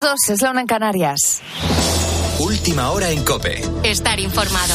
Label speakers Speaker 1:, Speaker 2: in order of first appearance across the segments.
Speaker 1: Dos es la una en Canarias.
Speaker 2: Última hora en Cope.
Speaker 3: Estar informado.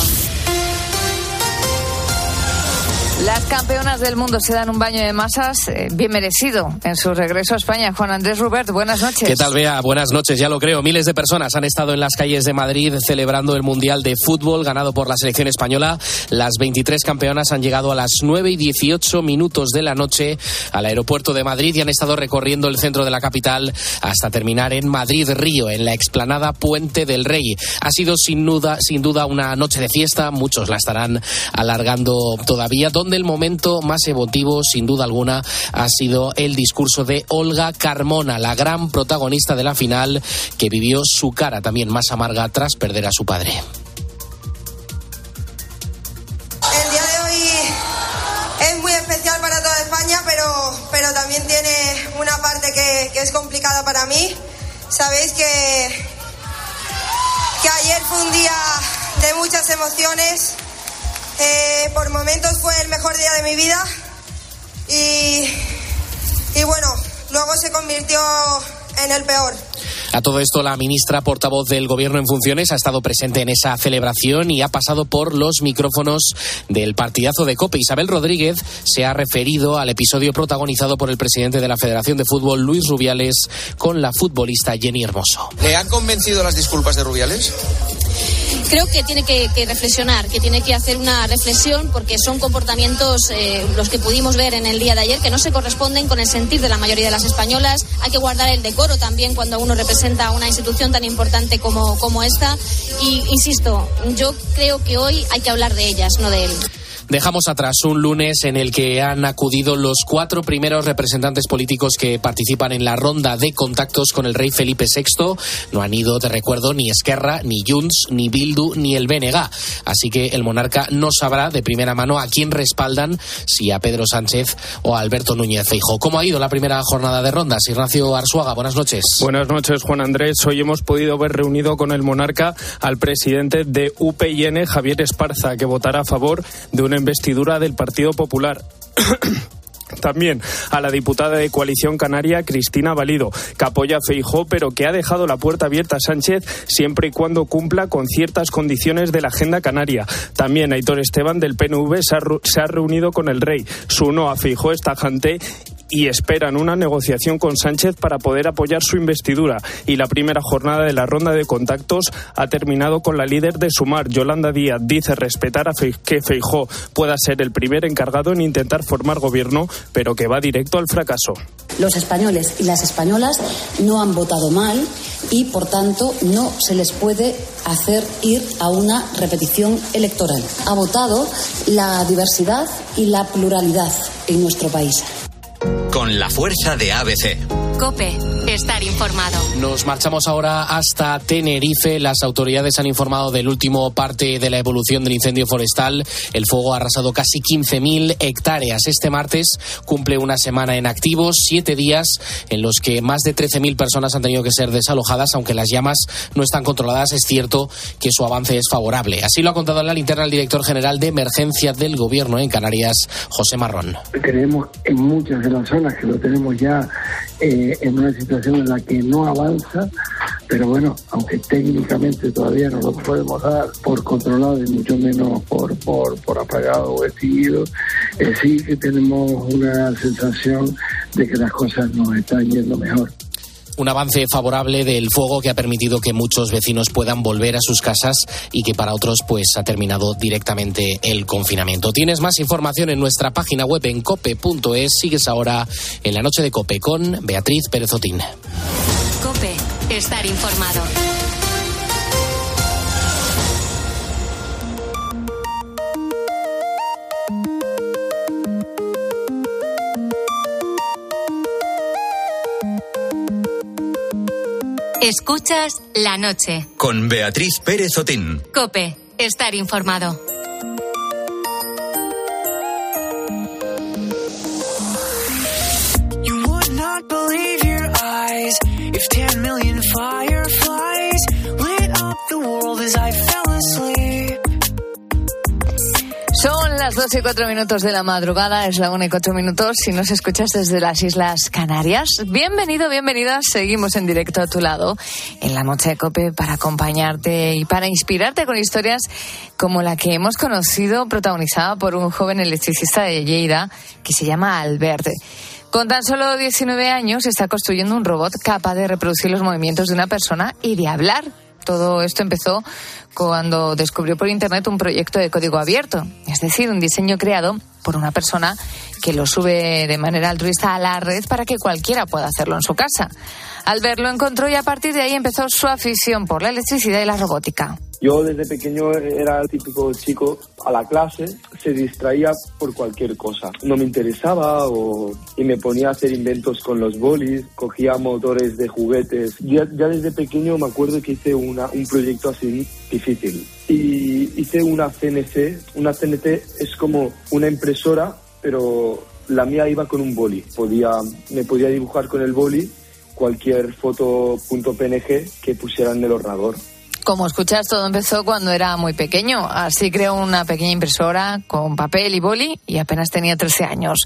Speaker 1: Las campeonas del mundo se dan un baño de masas eh, bien merecido en su regreso a España. Juan Andrés Rubert, buenas noches.
Speaker 4: ¿Qué tal, Bea? Buenas noches, ya lo creo. Miles de personas han estado en las calles de Madrid celebrando el Mundial de Fútbol ganado por la selección española. Las 23 campeonas han llegado a las 9 y 18 minutos de la noche al aeropuerto de Madrid y han estado recorriendo el centro de la capital hasta terminar en Madrid-Río, en la explanada Puente del Rey. Ha sido sin duda, sin duda una noche de fiesta, muchos la estarán alargando todavía. ¿Dónde el momento más emotivo, sin duda alguna, ha sido el discurso de Olga Carmona, la gran protagonista de la final, que vivió su cara también más amarga tras perder a su padre.
Speaker 5: El día de hoy es muy especial para toda España, pero, pero también tiene una parte que, que es complicada para mí. Sabéis que, que ayer fue un día de muchas emociones. Eh, por momentos fue el mejor día de mi vida y, y bueno, luego se convirtió en el peor.
Speaker 4: A todo esto, la ministra portavoz del Gobierno en funciones ha estado presente en esa celebración y ha pasado por los micrófonos del partidazo de COPE. Isabel Rodríguez se ha referido al episodio protagonizado por el presidente de la Federación de Fútbol, Luis Rubiales, con la futbolista Jenny Hermoso.
Speaker 6: ¿Le han convencido las disculpas de Rubiales?
Speaker 7: creo que tiene que, que, reflexionar, que tiene que hacer una reflexión porque son comportamientos eh, los que pudimos ver en el día de ayer que no se corresponden con el sentir de la mayoría de las españolas. Hay que guardar el decoro también cuando uno representa una institución tan importante como, como esta. Y insisto, yo creo que hoy hay que hablar de ellas, no de él.
Speaker 4: Dejamos atrás un lunes en el que han acudido los cuatro primeros representantes políticos que participan en la ronda de contactos con el rey Felipe VI. No han ido, te recuerdo, ni Esquerra, ni Junts, ni Bildu, ni el BNG. Así que el monarca no sabrá de primera mano a quién respaldan, si a Pedro Sánchez o a Alberto Núñez Feijóo. ¿Cómo ha ido la primera jornada de rondas? Ignacio Arzuaga, buenas noches.
Speaker 8: Buenas noches, Juan Andrés. Hoy hemos podido ver reunido con el monarca al presidente de UPN, Javier Esparza, que votará a favor de una investidura del Partido Popular. También a la diputada de Coalición Canaria, Cristina Valido, que apoya a Feijó, pero que ha dejado la puerta abierta a Sánchez siempre y cuando cumpla con ciertas condiciones de la agenda canaria. También Aitor Esteban del PNV se ha, se ha reunido con el rey. Su no a Feijó es tajante y esperan una negociación con Sánchez para poder apoyar su investidura. Y la primera jornada de la ronda de contactos ha terminado con la líder de Sumar, Yolanda Díaz. Dice respetar a que Feijó pueda ser el primer encargado en intentar formar gobierno, pero que va directo al fracaso.
Speaker 9: Los españoles y las españolas no han votado mal y, por tanto, no se les puede hacer ir a una repetición electoral. Ha votado la diversidad y la pluralidad en nuestro país
Speaker 2: con la fuerza de ABC.
Speaker 3: Cope, estar informado.
Speaker 4: Nos marchamos ahora hasta Tenerife. Las autoridades han informado del último parte de la evolución del incendio forestal. El fuego ha arrasado casi 15.000 hectáreas. Este martes cumple una semana en activo, siete días en los que más de 13.000 personas han tenido que ser desalojadas, aunque las llamas no están controladas. Es cierto que su avance es favorable. Así lo ha contado en la linterna el director general de emergencia del gobierno en Canarias, José Marrón.
Speaker 10: Tenemos en muchas de las zonas que lo tenemos ya eh, en una situación en la que no avanza, pero bueno, aunque técnicamente todavía no lo podemos dar por controlado y mucho menos por, por, por apagado o extinguido, eh, sí que tenemos una sensación de que las cosas nos están yendo mejor
Speaker 4: un avance favorable del fuego que ha permitido que muchos vecinos puedan volver a sus casas y que para otros pues ha terminado directamente el confinamiento. Tienes más información en nuestra página web en cope.es. Sigues ahora en la noche de Cope con Beatriz Pérez Otín.
Speaker 3: Cope, estar informado. Escuchas la noche.
Speaker 2: Con Beatriz Pérez Otín.
Speaker 3: Cope, estar informado.
Speaker 11: You would not believe your eyes if 10 million fireflies lit up the world as I fell
Speaker 1: las 2 y 4 minutos de la madrugada, es la 1 y 4 minutos. Si nos escuchas desde las Islas Canarias, bienvenido, bienvenida. Seguimos en directo a tu lado en la noche de Cope para acompañarte y para inspirarte con historias como la que hemos conocido, protagonizada por un joven electricista de Lleida que se llama Albert. Con tan solo 19 años está construyendo un robot capaz de reproducir los movimientos de una persona y de hablar todo esto empezó cuando descubrió por Internet un proyecto de código abierto, es decir, un diseño creado por una persona que lo sube de manera altruista a la red para que cualquiera pueda hacerlo en su casa. Al verlo encontró y a partir de ahí empezó su afición por la electricidad y la robótica.
Speaker 12: Yo desde pequeño era el típico chico a la clase, se distraía por cualquier cosa. No me interesaba o, y me ponía a hacer inventos con los bolis, cogía motores de juguetes. Ya, ya desde pequeño me acuerdo que hice una, un proyecto así difícil. Y hice una CNC. Una CNC es como una impresora, pero la mía iba con un boli. Podía, me podía dibujar con el boli cualquier foto.png que pusiera en el ordenador.
Speaker 1: Como escuchas, todo empezó cuando era muy pequeño. Así creó una pequeña impresora con papel y boli y apenas tenía 13 años.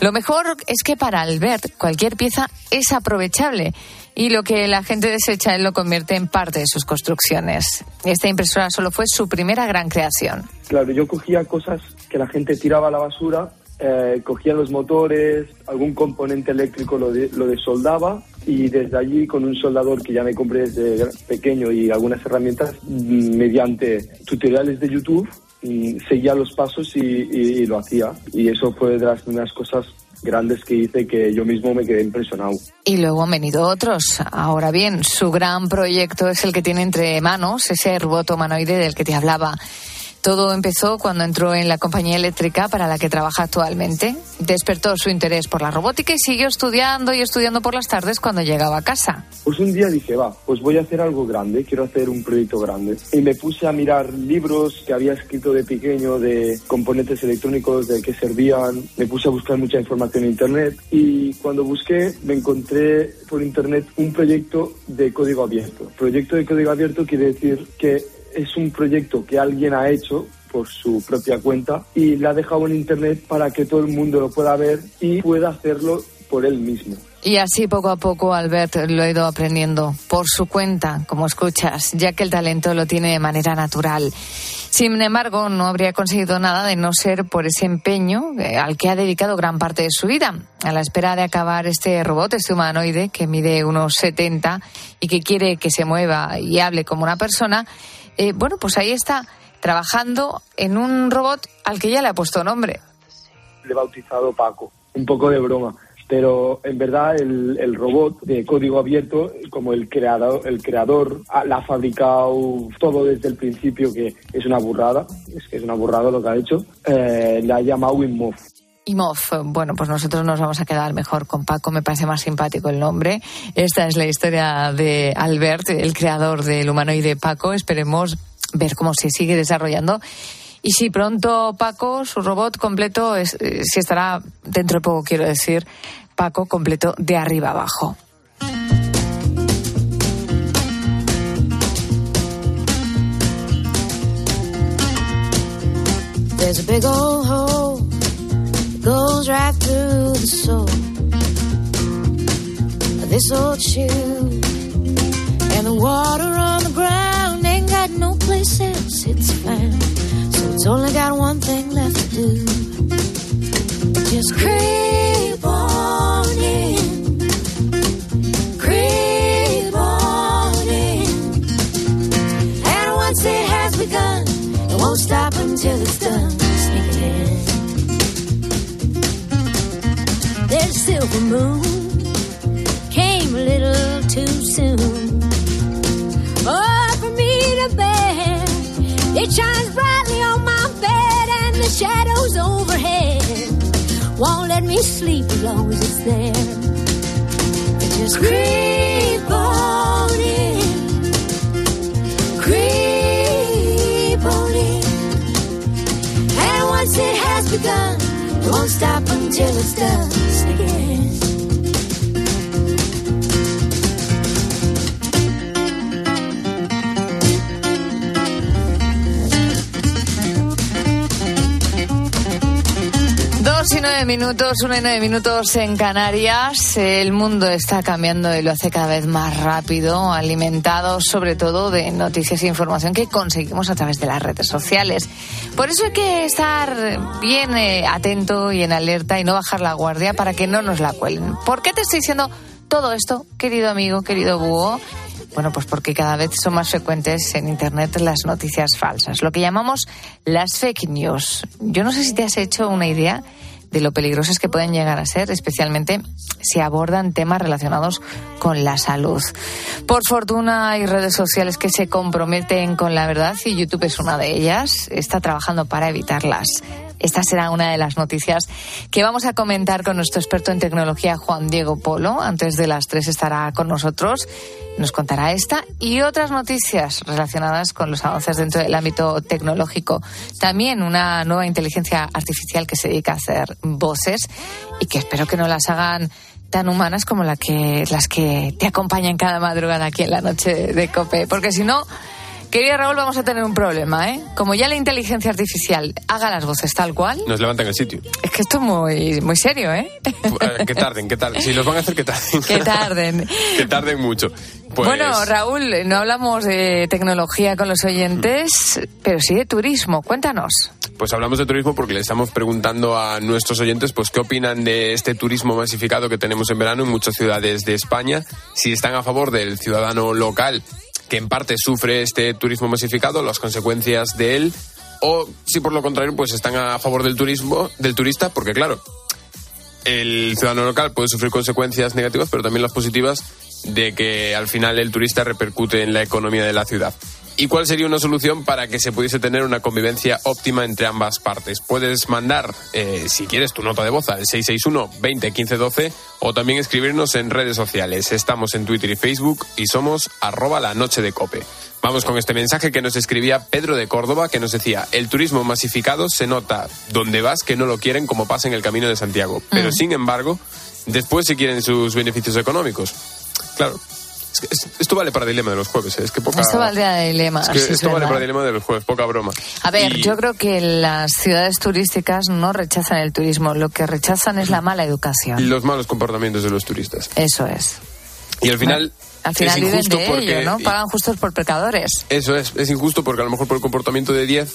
Speaker 1: Lo mejor es que para Albert cualquier pieza es aprovechable y lo que la gente desecha él lo convierte en parte de sus construcciones. Esta impresora solo fue su primera gran creación.
Speaker 12: Claro, yo cogía cosas que la gente tiraba a la basura eh, cogía los motores, algún componente eléctrico lo, de, lo desoldaba y desde allí con un soldador que ya me compré desde pequeño y algunas herramientas, mm, mediante tutoriales de YouTube, mm, seguía los pasos y, y, y lo hacía. Y eso fue de las primeras cosas grandes que hice que yo mismo me quedé impresionado.
Speaker 1: Y luego han venido otros. Ahora bien, su gran proyecto es el que tiene entre manos, ese robot humanoide del que te hablaba. Todo empezó cuando entró en la compañía eléctrica para la que trabaja actualmente. Despertó su interés por la robótica y siguió estudiando y estudiando por las tardes cuando llegaba a casa.
Speaker 12: Pues un día dije, va, pues voy a hacer algo grande, quiero hacer un proyecto grande. Y me puse a mirar libros que había escrito de pequeño de componentes electrónicos, de qué servían. Me puse a buscar mucha información en Internet y cuando busqué me encontré por Internet un proyecto de código abierto. Proyecto de código abierto quiere decir que es un proyecto que alguien ha hecho por su propia cuenta y la ha dejado en internet para que todo el mundo lo pueda ver y pueda hacerlo por él mismo.
Speaker 1: Y así poco a poco Albert lo ha ido aprendiendo por su cuenta, como escuchas, ya que el talento lo tiene de manera natural. Sin embargo, no habría conseguido nada de no ser por ese empeño eh, al que ha dedicado gran parte de su vida, a la espera de acabar este robot, este humanoide que mide unos 70 y que quiere que se mueva y hable como una persona. Eh, bueno, pues ahí está trabajando en un robot al que ya le ha puesto nombre.
Speaker 12: Le he bautizado Paco, un poco de broma. Pero en verdad el, el robot de código abierto, como el creador, el creador ah, la ha fabricado todo desde el principio, que es una burrada, es que es una burrada lo que ha hecho, eh, le ha llamado Inmov.
Speaker 1: Imov, bueno, pues nosotros nos vamos a quedar mejor con Paco, me parece más simpático el nombre. Esta es la historia de Albert, el creador del humanoide Paco. Esperemos ver cómo se sigue desarrollando. Y si pronto Paco, su robot completo, es, eh, si estará dentro de poco, quiero decir, Paco completo de arriba abajo.
Speaker 13: Big goes right through the soul this old shoe. And the water on the ground ain't got no place else it's found. So it's only got one thing left to do. Just creep on in. Creep on in. And once it has begun, it won't stop until it's done. There's silver moon. Came a little too soon. Oh, for me to bear. It shines brightly on my bed and the shadows overhead won't let me sleep as long as it's there. It just creep on in, creep on in, and once it has begun, won't stop until it's done again.
Speaker 1: 9 minutos, 1 y 9 minutos en Canarias. El mundo está cambiando y lo hace cada vez más rápido, alimentado sobre todo de noticias e información que conseguimos a través de las redes sociales. Por eso hay que estar bien eh, atento y en alerta y no bajar la guardia para que no nos la cuelen. ¿Por qué te estoy diciendo todo esto, querido amigo, querido búho? Bueno, pues porque cada vez son más frecuentes en Internet las noticias falsas, lo que llamamos las fake news. Yo no sé si te has hecho una idea de lo peligrosas que pueden llegar a ser, especialmente si abordan temas relacionados con la salud. Por fortuna hay redes sociales que se comprometen con la verdad y YouTube es una de ellas. Está trabajando para evitarlas. Esta será una de las noticias que vamos a comentar con nuestro experto en tecnología, Juan Diego Polo. Antes de las tres estará con nosotros. Nos contará esta y otras noticias relacionadas con los avances dentro del ámbito tecnológico. También una nueva inteligencia artificial que se dedica a hacer voces y que espero que no las hagan tan humanas como la que, las que te acompañan cada madrugada aquí en la noche de COPE. Porque si no, Querido Raúl, vamos a tener un problema, ¿eh? Como ya la inteligencia artificial haga las voces tal cual.
Speaker 14: Nos levantan el sitio.
Speaker 1: Es que esto es muy, muy serio, ¿eh?
Speaker 14: eh que tarden, que tarden. Si los van a hacer, que tarden.
Speaker 1: Que tarden.
Speaker 14: que tarden mucho. Pues...
Speaker 1: Bueno, Raúl, no hablamos de tecnología con los oyentes, pero sí de turismo. Cuéntanos.
Speaker 14: Pues hablamos de turismo porque le estamos preguntando a nuestros oyentes pues qué opinan de este turismo masificado que tenemos en verano en muchas ciudades de España, si están a favor del ciudadano local que en parte sufre este turismo masificado, las consecuencias de él, o si por lo contrario, pues están a favor del turismo, del turista, porque claro, el ciudadano local puede sufrir consecuencias negativas, pero también las positivas de que al final el turista repercute en la economía de la ciudad. ¿Y cuál sería una solución para que se pudiese tener una convivencia óptima entre ambas partes? Puedes mandar, eh, si quieres, tu nota de voz al 661 20 15 12 o también escribirnos en redes sociales. Estamos en Twitter y Facebook y somos arroba la noche de cope. Vamos con este mensaje que nos escribía Pedro de Córdoba, que nos decía, el turismo masificado se nota donde vas que no lo quieren como pasa en el Camino de Santiago, pero
Speaker 1: Mm.
Speaker 14: sin embargo, después se quieren sus beneficios económicos. Claro. Es que es- esto vale para dilema de los jueves, ¿eh? es que poca...
Speaker 1: Esto valdría de dilema.
Speaker 14: es que
Speaker 1: sí, es
Speaker 14: esto vale para dilema de los jueves, poca broma.
Speaker 1: A ver,
Speaker 14: Y-
Speaker 1: yo creo que las ciudades turísticas no rechazan el turismo, lo que rechazan es la mala educación.
Speaker 14: los malos comportamientos de los turistas.
Speaker 1: Eso es.
Speaker 14: Y al final,
Speaker 1: Al final
Speaker 14: es
Speaker 1: viven
Speaker 14: injusto
Speaker 1: de
Speaker 14: porque
Speaker 1: ello, ¿no? Pagan justos por pecadores.
Speaker 14: eso es, es injusto porque a lo mejor por el comportamiento de 10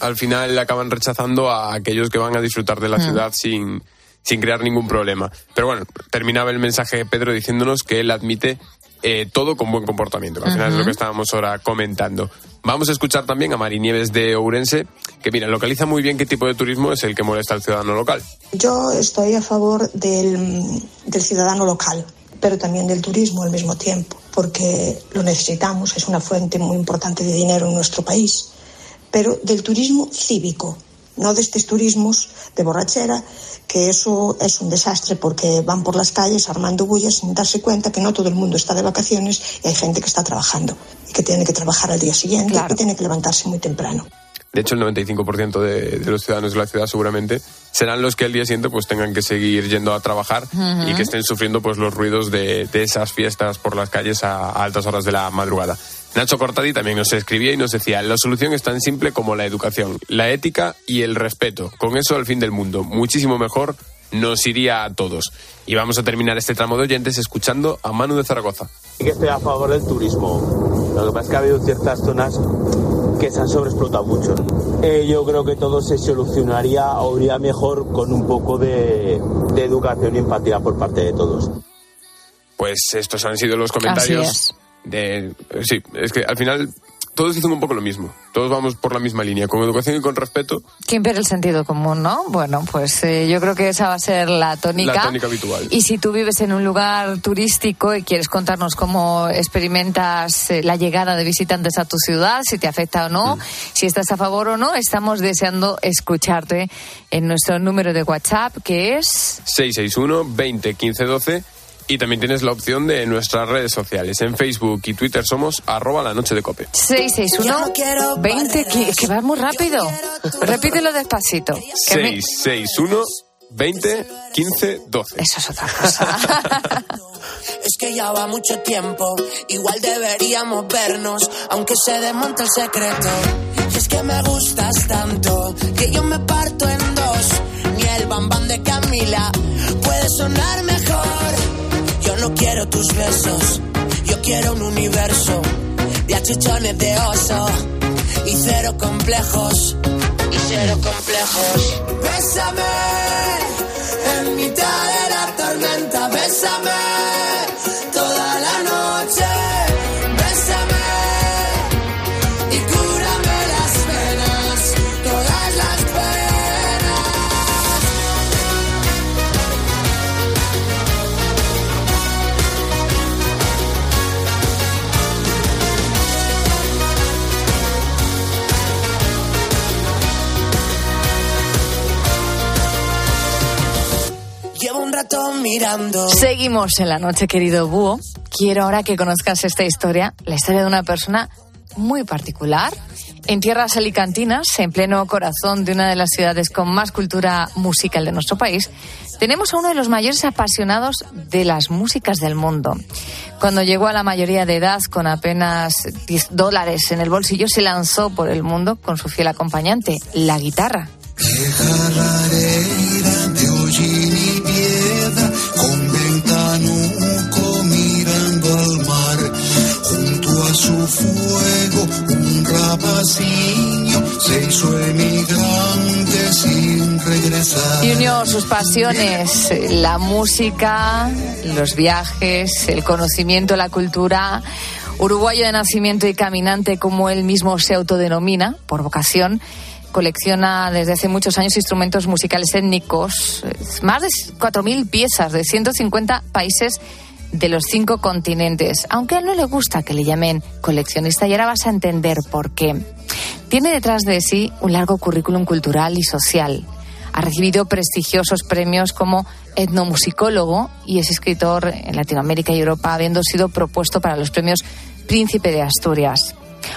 Speaker 14: al final acaban rechazando a aquellos que van a disfrutar de la
Speaker 1: Mm.
Speaker 14: ciudad sin sin crear ningún problema. Pero bueno, terminaba el mensaje de Pedro diciéndonos que él admite eh, todo con buen comportamiento, que al final es lo que estábamos ahora comentando. Vamos a escuchar también a Mari Nieves de Ourense, que mira, localiza muy bien qué tipo de turismo es el que molesta al ciudadano local.
Speaker 15: Yo estoy a favor del, del ciudadano local, pero también del turismo al mismo tiempo, porque lo necesitamos, es una fuente muy importante de dinero en nuestro país, pero del turismo cívico, no de estos turismos de borrachera, que eso es un desastre porque van por las calles armando bullas sin darse cuenta que no todo el mundo está de vacaciones y hay gente que está trabajando y que tiene que trabajar al día siguiente y que tiene que levantarse muy temprano.
Speaker 14: De hecho, el 95% de, de los ciudadanos de la ciudad seguramente serán los que al día siguiente pues tengan que seguir yendo a trabajar y que estén sufriendo pues los ruidos de, de esas fiestas por las calles a, a altas horas de la madrugada. Nacho Cortadi también nos escribía y nos decía, la solución es tan simple como la educación, la ética y el respeto. Con eso al fin del mundo, muchísimo mejor nos iría a todos. Y vamos a terminar este tramo de oyentes escuchando a Manu de Zaragoza.
Speaker 16: Sí que estoy a favor del turismo. Lo que pasa es que ha habido ciertas zonas que se han sobreexplotado mucho. Eh, yo creo que todo se solucionaría o iría mejor con un poco de, de educación y empatía por parte de todos.
Speaker 14: Pues estos han sido los comentarios
Speaker 1: Así
Speaker 14: de sí, es que al final todos dicen un poco lo mismo. Todos vamos por la misma línea, con educación y con respeto,
Speaker 1: Que impera el sentido común, ¿no? Bueno, pues eh, yo creo que esa va a ser la tónica.
Speaker 14: la tónica habitual.
Speaker 1: Y si tú vives en un lugar turístico y quieres contarnos cómo experimentas eh, la llegada de visitantes a tu ciudad, si te afecta o
Speaker 14: Mm.
Speaker 1: no, si estás a favor o no, estamos deseando escucharte en nuestro número de WhatsApp, que es
Speaker 14: 661 20 15 12 y también tienes la opción de nuestras redes sociales. En Facebook y Twitter somos arroba la noche de cope.
Speaker 1: 661 20, que, que va muy rápido. Repítelo despacito. que a mí-
Speaker 14: 661 20 15 12.
Speaker 1: Eso es otra cosa.
Speaker 17: Es que ya va mucho tiempo, igual deberíamos vernos, aunque se desmonte el secreto. Y es que me gustas tanto, que yo me parto en dos. Ni el bambán de Camila. Puede sonar mejor. Yo no quiero tus besos, yo quiero un universo de achichones de oso y cero complejos. Y cero complejos. Bésame en mitad de la tormenta, bésame mirando.
Speaker 1: Seguimos en la noche, querido Búho. Quiero ahora que conozcas esta historia, la historia de una persona muy particular. En tierras alicantinas, en pleno corazón de una de las ciudades con más cultura musical de nuestro país, tenemos a uno de los mayores apasionados de las músicas del mundo. Cuando llegó a la mayoría de edad con apenas 10 dólares en el bolsillo, se lanzó por el mundo con su fiel acompañante, la guitarra.
Speaker 18: Y
Speaker 1: unió sus pasiones, la música, los viajes, el conocimiento, la cultura. Uruguayo de nacimiento y caminante, como él mismo se autodenomina, por vocación, colecciona desde hace muchos años instrumentos musicales étnicos, más de 4.000 piezas de 150 países de los cinco continentes, aunque a él no le gusta que le llamen coleccionista y ahora vas a entender por qué. Tiene detrás de sí un largo currículum cultural y social. Ha recibido prestigiosos premios como etnomusicólogo y es escritor en Latinoamérica y Europa, habiendo sido propuesto para los premios Príncipe de Asturias.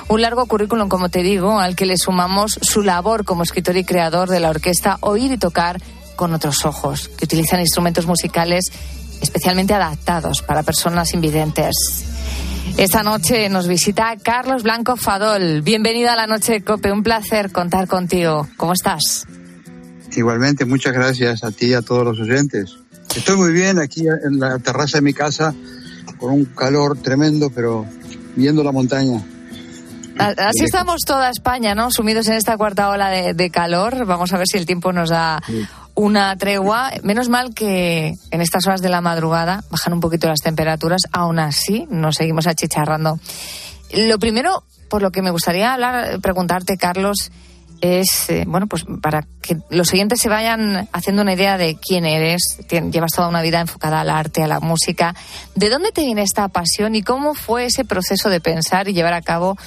Speaker 1: Un largo currículum, como te digo, al que le sumamos su labor como escritor y creador de la orquesta Oír y Tocar con otros ojos, que utilizan instrumentos musicales especialmente adaptados para personas invidentes. Esta noche nos visita Carlos Blanco Fadol. Bienvenido a la Noche de Cope. Un placer contar contigo. ¿Cómo estás?
Speaker 19: Igualmente, muchas gracias a ti y a todos los oyentes. Estoy muy bien aquí en la terraza de mi casa, con un calor tremendo, pero viendo la montaña.
Speaker 1: Así estamos toda España, ¿no? Sumidos en esta cuarta ola de, de calor. Vamos a ver si el tiempo nos da una tregua. Menos mal que en estas horas de la madrugada bajan un poquito las temperaturas. Aún así, nos seguimos achicharrando. Lo primero, por lo que me gustaría hablar, preguntarte, Carlos, es, eh, bueno, pues para que los oyentes se vayan haciendo una idea de quién eres. Llevas toda una vida enfocada al arte, a la música. ¿De dónde te viene esta pasión y cómo fue ese proceso de pensar y llevar a cabo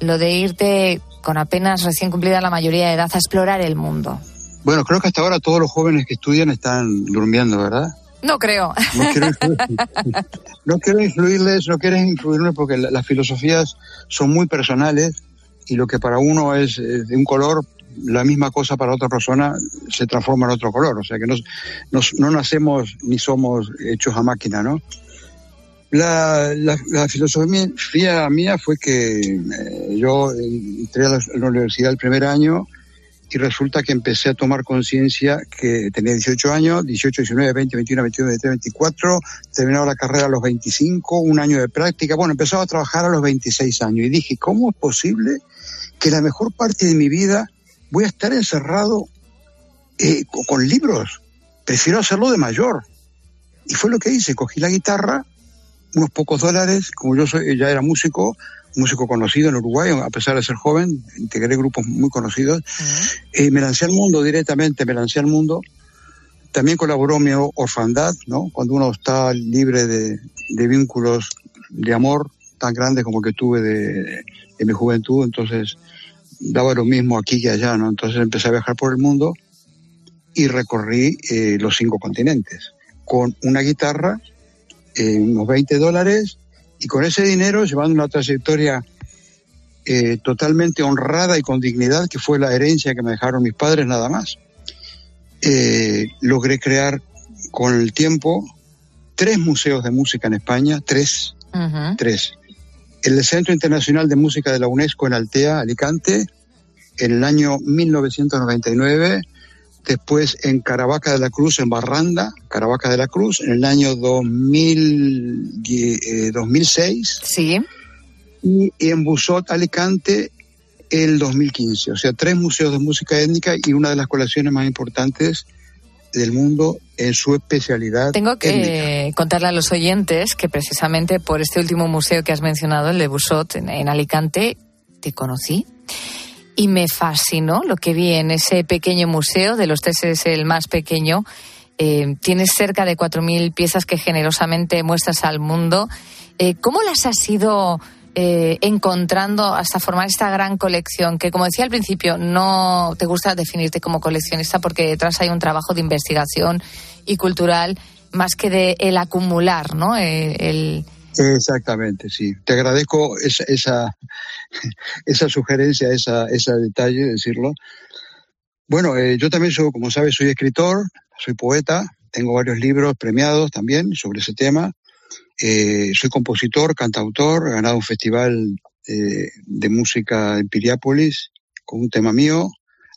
Speaker 1: lo de irte con apenas recién cumplida la mayoría de edad a explorar el mundo?
Speaker 19: Bueno, creo que hasta ahora todos los jóvenes que estudian están durmiendo, ¿verdad?
Speaker 1: No creo.
Speaker 19: No quiero, influir- no quiero influirles, no quieren influirme porque la- las filosofías son muy personales y lo que para uno es eh, de un color, la misma cosa para otra persona se transforma en otro color. O sea que no, nos- no nacemos ni somos hechos a máquina, ¿no? La, la- la filosofía mía fue que eh, yo entré a la, a la universidad el primer año y resulta que empecé a tomar conciencia que tenía 18 años, 18, 19, 20, 21, 22, 23, 24, terminaba la carrera a los 25, un año de práctica, bueno, empezaba a trabajar a los 26 años y dije, ¿cómo es posible que la mejor parte de mi vida voy a estar encerrado eh, co- con libros? Prefiero hacerlo de mayor. Y fue lo que hice, cogí la guitarra, unos pocos dólares, como yo soy, ya era músico, músico conocido en Uruguay, a pesar de ser joven, integré grupos muy conocidos, eh, me lancé al mundo directamente, me lancé al mundo. También colaboró mi orfandad, ¿no? Cuando uno está libre de, de vínculos de amor tan grandes como que tuve de, de mi juventud, entonces daba lo mismo aquí que allá, ¿no? Entonces empecé a viajar por el mundo y recorrí eh, los cinco continentes con una guitarra, unos 20 dólares y con ese dinero llevando una trayectoria eh, totalmente honrada y con dignidad, que fue la herencia que me dejaron mis padres nada más. Eh, logré crear con el tiempo tres museos de música en España, tres, tres. El Centro Internacional de Música de la UNESCO en Altea, Alicante, en el año 1999, después en Caravaca de la Cruz, en Barranda, Caravaca de la Cruz, en el año 2000, eh, 2006.
Speaker 1: Sí.
Speaker 19: Y en Busot, Alicante, el 2015. O sea, tres museos de música étnica y una de las colecciones más importantes del mundo en su especialidad.
Speaker 1: Tengo que
Speaker 19: étnica.
Speaker 1: contarle a los oyentes que precisamente por este último museo que has mencionado, el de Busot, en, en Alicante, te conocí y me fascinó lo que vi en ese pequeño museo. De los tres es el más pequeño. Eh, tienes cerca de 4.000 piezas que generosamente muestras al mundo. Eh, ¿Cómo las has ido eh, encontrando hasta formar esta gran colección? Que, como decía al principio, no te gusta definirte como coleccionista porque detrás hay un trabajo de investigación y cultural más que de el acumular, ¿no?
Speaker 19: Exactamente, sí. Te agradezco esa, esa, esa sugerencia, esa, ese detalle, decirlo. Bueno, eh, yo también soy, como sabes, soy escritor, soy poeta, tengo varios libros premiados también sobre ese tema. Eh, soy compositor, cantautor, he ganado un festival eh, de música en Piriápolis con un tema mío.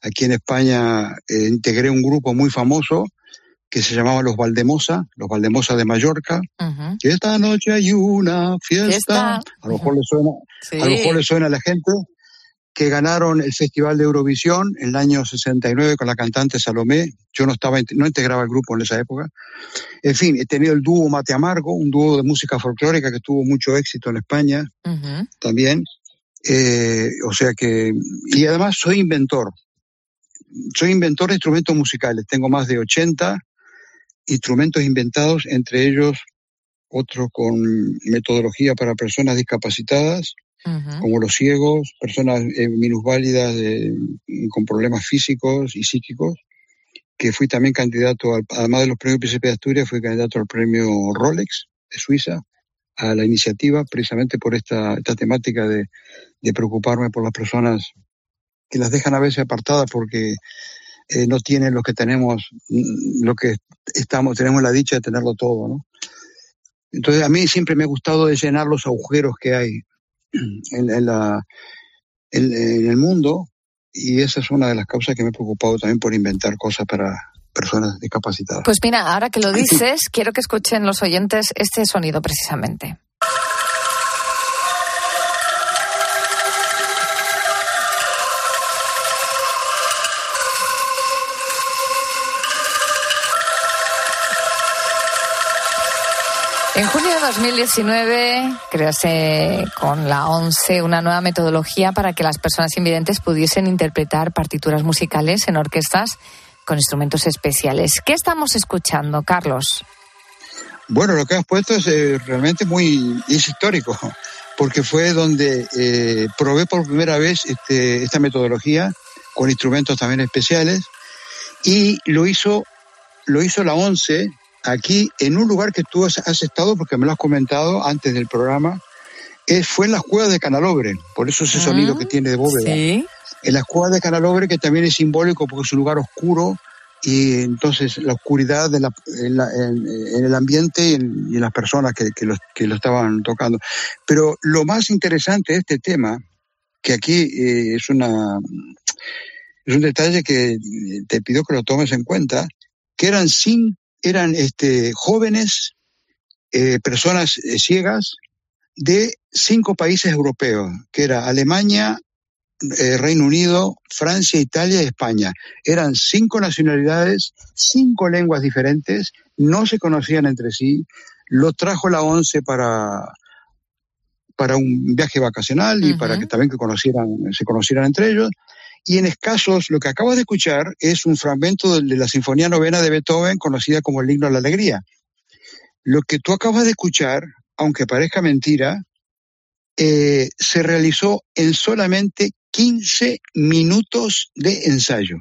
Speaker 19: Aquí en España eh, integré un grupo muy famoso que se llamaba Los Valdemosa, Los Valdemosa de Mallorca, que esta noche hay una fiesta.
Speaker 1: Fiesta.
Speaker 19: A lo mejor le suena,
Speaker 1: Sí.
Speaker 19: a lo mejor le suena a la gente que ganaron el Festival de Eurovisión en el año 69 con la cantante Salomé. Yo no estaba, no integraba el grupo en esa época. En fin, he tenido el dúo Mate Amargo, un dúo de música folclórica que tuvo mucho éxito en España también. Eh, o sea que, y además soy inventor. Soy inventor de instrumentos musicales. Tengo más de 80 instrumentos inventados, entre ellos otro con metodología para personas discapacitadas, como los ciegos, personas eh, minusválidas eh, con problemas físicos y psíquicos, que fui también candidato, al- además de los premios Príncipe de Asturias, fui candidato al premio Rolex de Suiza, a la iniciativa, precisamente por esta, esta temática de, de preocuparme por las personas que las dejan a veces apartadas porque eh, no tienen lo que tenemos, mm, lo que estamos, tenemos la dicha de tenerlo todo, ¿no? Entonces a mí siempre me ha gustado de llenar los agujeros que hay en, en la, en, en el mundo y esa es una de las causas que me he preocupado también por inventar cosas para personas discapacitadas.
Speaker 1: Pues mira, ahora que lo dices, quiero que escuchen los oyentes este sonido precisamente. En junio de 2019 crease con la ONCE una nueva metodología para que las personas invidentes pudiesen interpretar partituras musicales en orquestas con instrumentos especiales. ¿Qué estamos escuchando, Carlos?
Speaker 19: Bueno, lo que has puesto es eh, realmente muy histórico, porque fue donde eh, probé por primera vez este, esta metodología con instrumentos también especiales y lo hizo lo hizo la ONCE aquí en un lugar que tú has, has estado porque me lo has comentado antes del programa. fue en las cuevas de Canalobre, por eso ese sonido que tiene de bóveda.
Speaker 1: Sí.
Speaker 19: En las cuevas de Canalobre, que también es simbólico porque es un lugar oscuro y entonces la oscuridad de la- en, la- en- en el ambiente y en, y en las personas que, que lo, que lo estaban tocando. Pero lo más interesante de este tema, que aquí eh, es una es un detalle que eh, te pido que lo tomes en cuenta, que eran sin, eran este, jóvenes, eh, personas eh, ciegas de cinco países europeos, que era Alemania, eh, Reino Unido, Francia, Italia y España. Eran cinco nacionalidades, cinco lenguas diferentes, no se conocían entre sí. Lo trajo la ONCE para, para un viaje vacacional y para que también que conocieran, se conocieran entre ellos. Y en escasos, lo que acabas de escuchar es un fragmento de, la Sinfonía Novena de Beethoven, conocida como el Himno a la Alegría. Lo que tú acabas de escuchar, aunque parezca mentira, eh, se realizó en solamente 15 minutos de ensayo.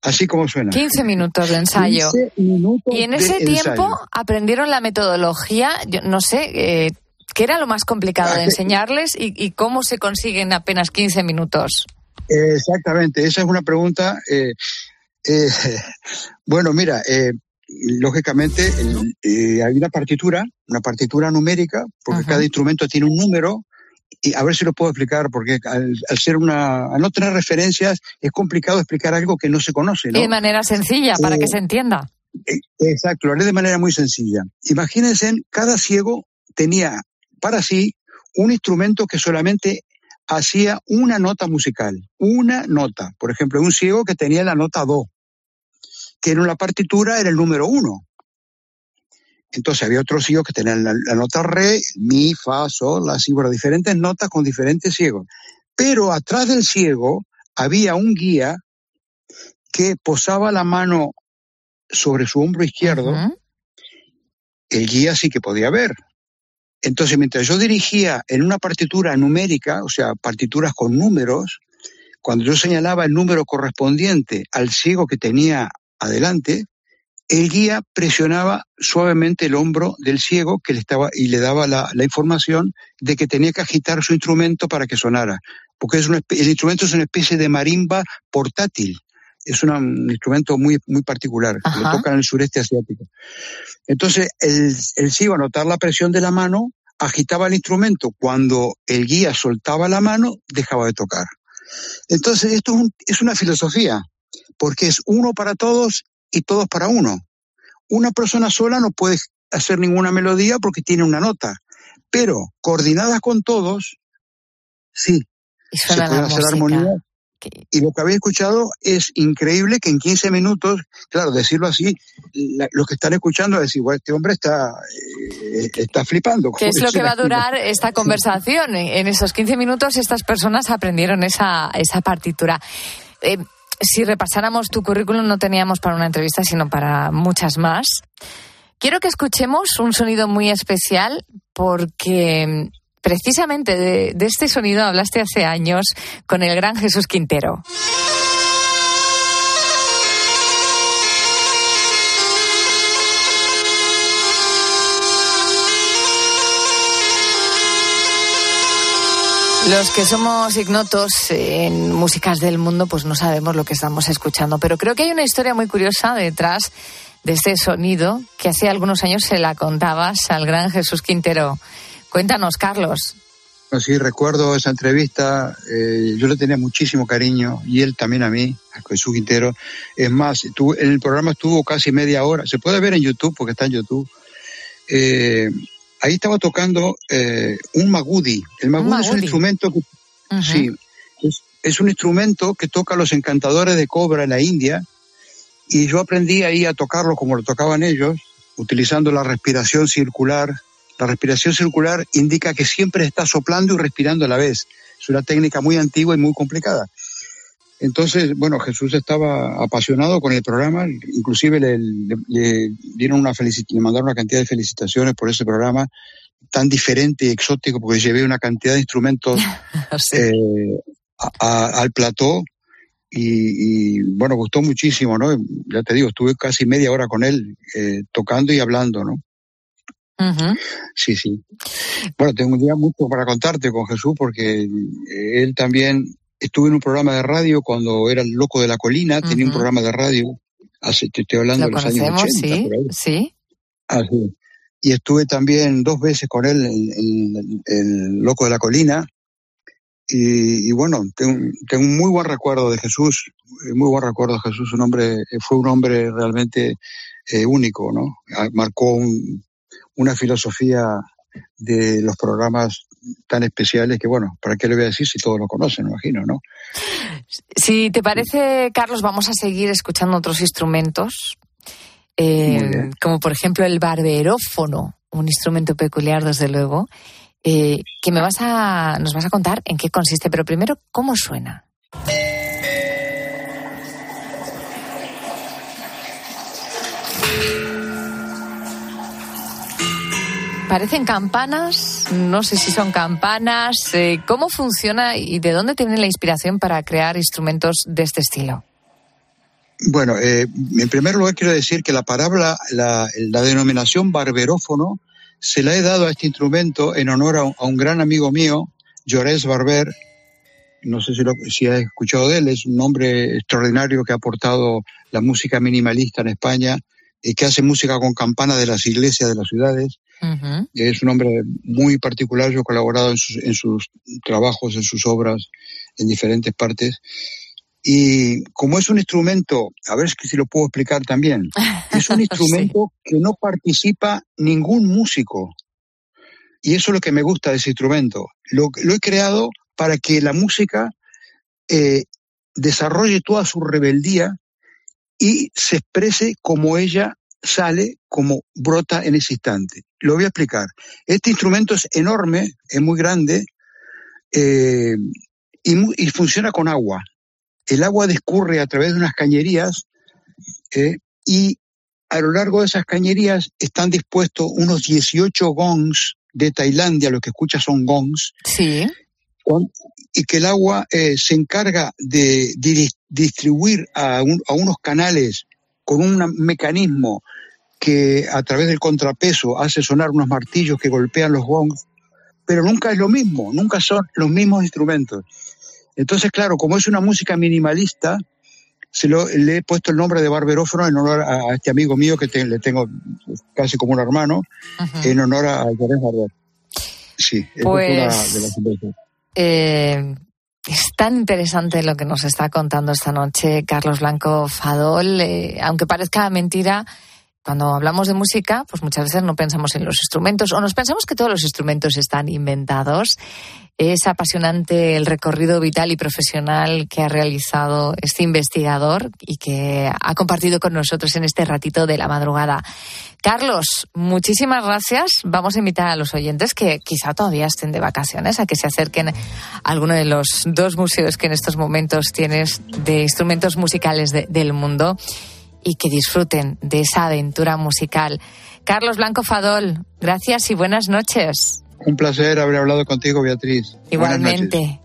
Speaker 19: Así como suena.
Speaker 1: 15 minutos de ensayo.
Speaker 19: 15 minutos
Speaker 1: Y en ese
Speaker 19: ensayo.
Speaker 1: tiempo aprendieron la metodología, yo no sé, eh, ¿qué era lo más complicado
Speaker 19: Ah,
Speaker 1: de enseñarles y, y cómo se consiguen apenas 15 minutos?
Speaker 19: Exactamente, esa es una pregunta. eh, eh, bueno, mira, eh, lógicamente eh, hay una partitura, una partitura numérica, porque cada instrumento tiene un número y a ver si lo puedo explicar, porque al, al ser una, al no tener referencias es complicado explicar algo que no se conoce, ¿no?
Speaker 1: Y de manera sencilla, para que se entienda.
Speaker 19: Exacto, lo haré de manera muy sencilla. Imagínense, cada ciego tenía para sí un instrumento que solamente hacía una nota musical, una nota. Por ejemplo, un ciego que tenía la nota do, que en la partitura era el número uno. Entonces había otros ciegos que tenían la, la nota re, mi, fa, sol, así, bueno, diferentes notas con diferentes ciegos. Pero atrás del ciego había un guía que posaba la mano sobre su hombro izquierdo, el guía sí que podía ver. Entonces, mientras yo dirigía en una partitura numérica, o sea, partituras con números, cuando yo señalaba el número correspondiente al ciego que tenía adelante, el guía presionaba suavemente el hombro del ciego que le estaba y le daba la, información de que tenía que agitar su instrumento para que sonara, porque es el instrumento es una especie de marimba portátil. Es una- un instrumento muy, muy particular, que lo
Speaker 20: Ajá.
Speaker 19: toca en el sureste asiático. Entonces, el, el ciego, a notar la presión de la mano, agitaba el instrumento. Cuando el guía soltaba la mano, dejaba de tocar. Entonces, esto es, un- es una filosofía, porque es uno para todos y todos para uno. Una persona sola no puede hacer ninguna melodía porque tiene una nota, pero coordinadas con todos, sí, se pueden hacer
Speaker 1: música.
Speaker 19: Y lo que habéis escuchado es increíble que en 15 minutos, claro, decirlo así, la- los que están escuchando decir, bueno, este hombre está, eh, está flipando.
Speaker 1: ¿Qué es lo que va a durar esta conversación? En esos 15 minutos estas personas aprendieron esa, esa partitura. Eh, si repasáramos tu currículum no teníamos para una entrevista, sino para muchas más. Quiero que escuchemos un sonido muy especial porque precisamente de, este sonido hablaste hace años con el gran Jesús Quintero. Los que somos ignotos en músicas del mundo, pues no sabemos lo que estamos escuchando. Pero creo que hay una historia muy curiosa detrás de este sonido que hace algunos años se la contabas al gran Jesús Quintero. Cuéntanos, Carlos.
Speaker 19: Sí, recuerdo esa entrevista, eh, yo le tenía muchísimo cariño y él también a mí, a Jesús Quintero. Es más, estuvo- en el programa estuvo casi media hora, se puede ver en YouTube porque está en YouTube. Eh, ahí estaba tocando eh, un magudi. El magudi, es un instrumento que, sí, es, es un instrumento que toca los encantadores de cobra en la India y yo aprendí ahí a tocarlo como lo tocaban ellos, utilizando la respiración circular. La respiración circular indica que siempre está soplando y respirando a la vez. Es una técnica muy antigua y muy complicada. Entonces, bueno, Jesús estaba apasionado con el programa, inclusive le, le- le dieron una le mandaron una cantidad de felicitaciones por ese programa tan diferente y exótico, porque llevé una cantidad de instrumentos eh, a- a- al plató y, y, bueno, gustó muchísimo, ¿no? Ya te digo, estuve casi media hora con él eh, tocando y hablando, ¿no? Sí, sí. Bueno, tengo un día mucho para contarte con Jesús porque eh, él también estuvo en un programa de radio cuando era el loco de la colina, tenía un programa de radio, hace, te estoy hablando
Speaker 1: Lo
Speaker 19: de los años
Speaker 1: conocemos,
Speaker 19: 80.
Speaker 1: sí,
Speaker 19: por ahí.
Speaker 1: sí.
Speaker 19: Ah, sí. Y estuve también dos veces con él, el, el- el loco de la colina. Y, y bueno, tengo, tengo un muy buen recuerdo de Jesús, eh, muy buen recuerdo de Jesús. Un hombre, eh, fue un hombre realmente eh, único, ¿no? Ah, Marcó un- una filosofía de los programas tan especiales que, bueno, ¿para qué le voy a decir si todos lo conocen, me imagino, ¿no?
Speaker 1: Si te parece, Carlos, vamos a seguir escuchando otros instrumentos, eh, como por ejemplo el barberófono, un instrumento peculiar, desde luego, eh, que me vas a, nos vas a contar en qué consiste. Pero primero, ¿cómo suena? Parecen campanas, no sé si son campanas. eh, ¿Cómo funciona y de dónde tienen la inspiración para crear instrumentos de este estilo?
Speaker 19: Bueno, eh, en primer lugar quiero decir que la palabra, la, denominación barberófono, se la he dado a este instrumento en honor a un, gran amigo mío, Llorés Barber. No sé si, lo, si has escuchado de él, es un hombre extraordinario que ha aportado la música minimalista en España y que hace música con campana de las iglesias de las ciudades. Es un hombre muy particular, yo he colaborado en sus, en sus trabajos, en sus obras, en diferentes partes. Y como es un instrumento, a ver si lo puedo explicar también, es un instrumento que no participa ningún músico. Y eso es lo que me gusta de ese instrumento. Lo, lo he creado para que la música eh, desarrolle toda su rebeldía y se exprese como ella sale, como brota en ese instante. Lo voy a explicar. Este instrumento es enorme, es muy grande eh, y, y funciona con agua. El agua discurre a través de unas cañerías eh, y a lo largo de esas cañerías están dispuestos unos 18 gongs de Tailandia, lo que escuchas son gongs.
Speaker 1: Sí.
Speaker 19: Y que el agua eh, se encarga de, di- distribuir a, un- a unos canales con un mecanismo que a través del contrapeso hace sonar unos martillos que golpean los gongs, pero nunca es lo mismo, nunca son los mismos instrumentos. Entonces, claro, como es una música minimalista, se lo, le he puesto el nombre de barberófono en honor a, a este amigo mío que te- le tengo casi como un hermano, en honor a Jerez Barber. Sí, esa es
Speaker 1: Pues-
Speaker 19: una de las.
Speaker 1: Eh, es tan interesante lo que nos está contando esta noche Carlos Blanco Fadol. eh, aunque parezca mentira, cuando hablamos de música, pues muchas veces no pensamos en los instrumentos o nos pensamos que todos los instrumentos están inventados. Es apasionante el recorrido vital y profesional que ha realizado este investigador y que ha compartido con nosotros en este ratito de la madrugada. Carlos, muchísimas gracias. Vamos a invitar a los oyentes que quizá todavía estén de vacaciones a que se acerquen a alguno de los dos museos que en estos momentos tienes de instrumentos musicales de- del mundo y que disfruten de esa aventura musical. Carlos Blanco Fadol, gracias y buenas noches.
Speaker 19: Un placer haber hablado contigo, Beatriz.
Speaker 1: Igualmente.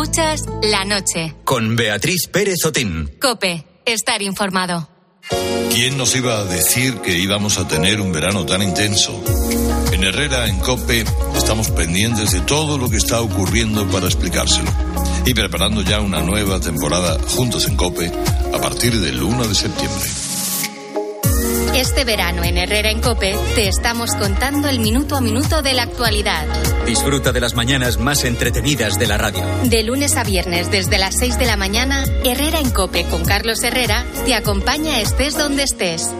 Speaker 3: Escuchas la noche.
Speaker 2: Con Beatriz Pérez Otín.
Speaker 3: Cope, estar informado.
Speaker 20: ¿Quién nos iba a decir que íbamos a tener un verano tan intenso? En Herrera, en Cope, estamos pendientes de todo lo que está ocurriendo para explicárselo. Y preparando ya una nueva temporada juntos en Cope a partir del 1 de septiembre.
Speaker 3: Este verano en Herrera en Cope te estamos contando el minuto a minuto de la actualidad.
Speaker 2: Disfruta de las mañanas más entretenidas de la radio.
Speaker 3: De lunes a viernes desde las 6 de la mañana, Herrera en Cope con Carlos Herrera te acompaña estés donde estés.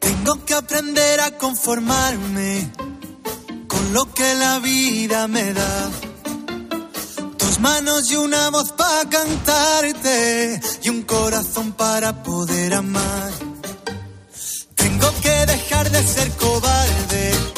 Speaker 11: Tengo que aprender a conformarme con lo que la vida me da.
Speaker 18: Dos manos y una voz para cantarte y un corazón para poder amar. Tengo que dejar de ser cobarde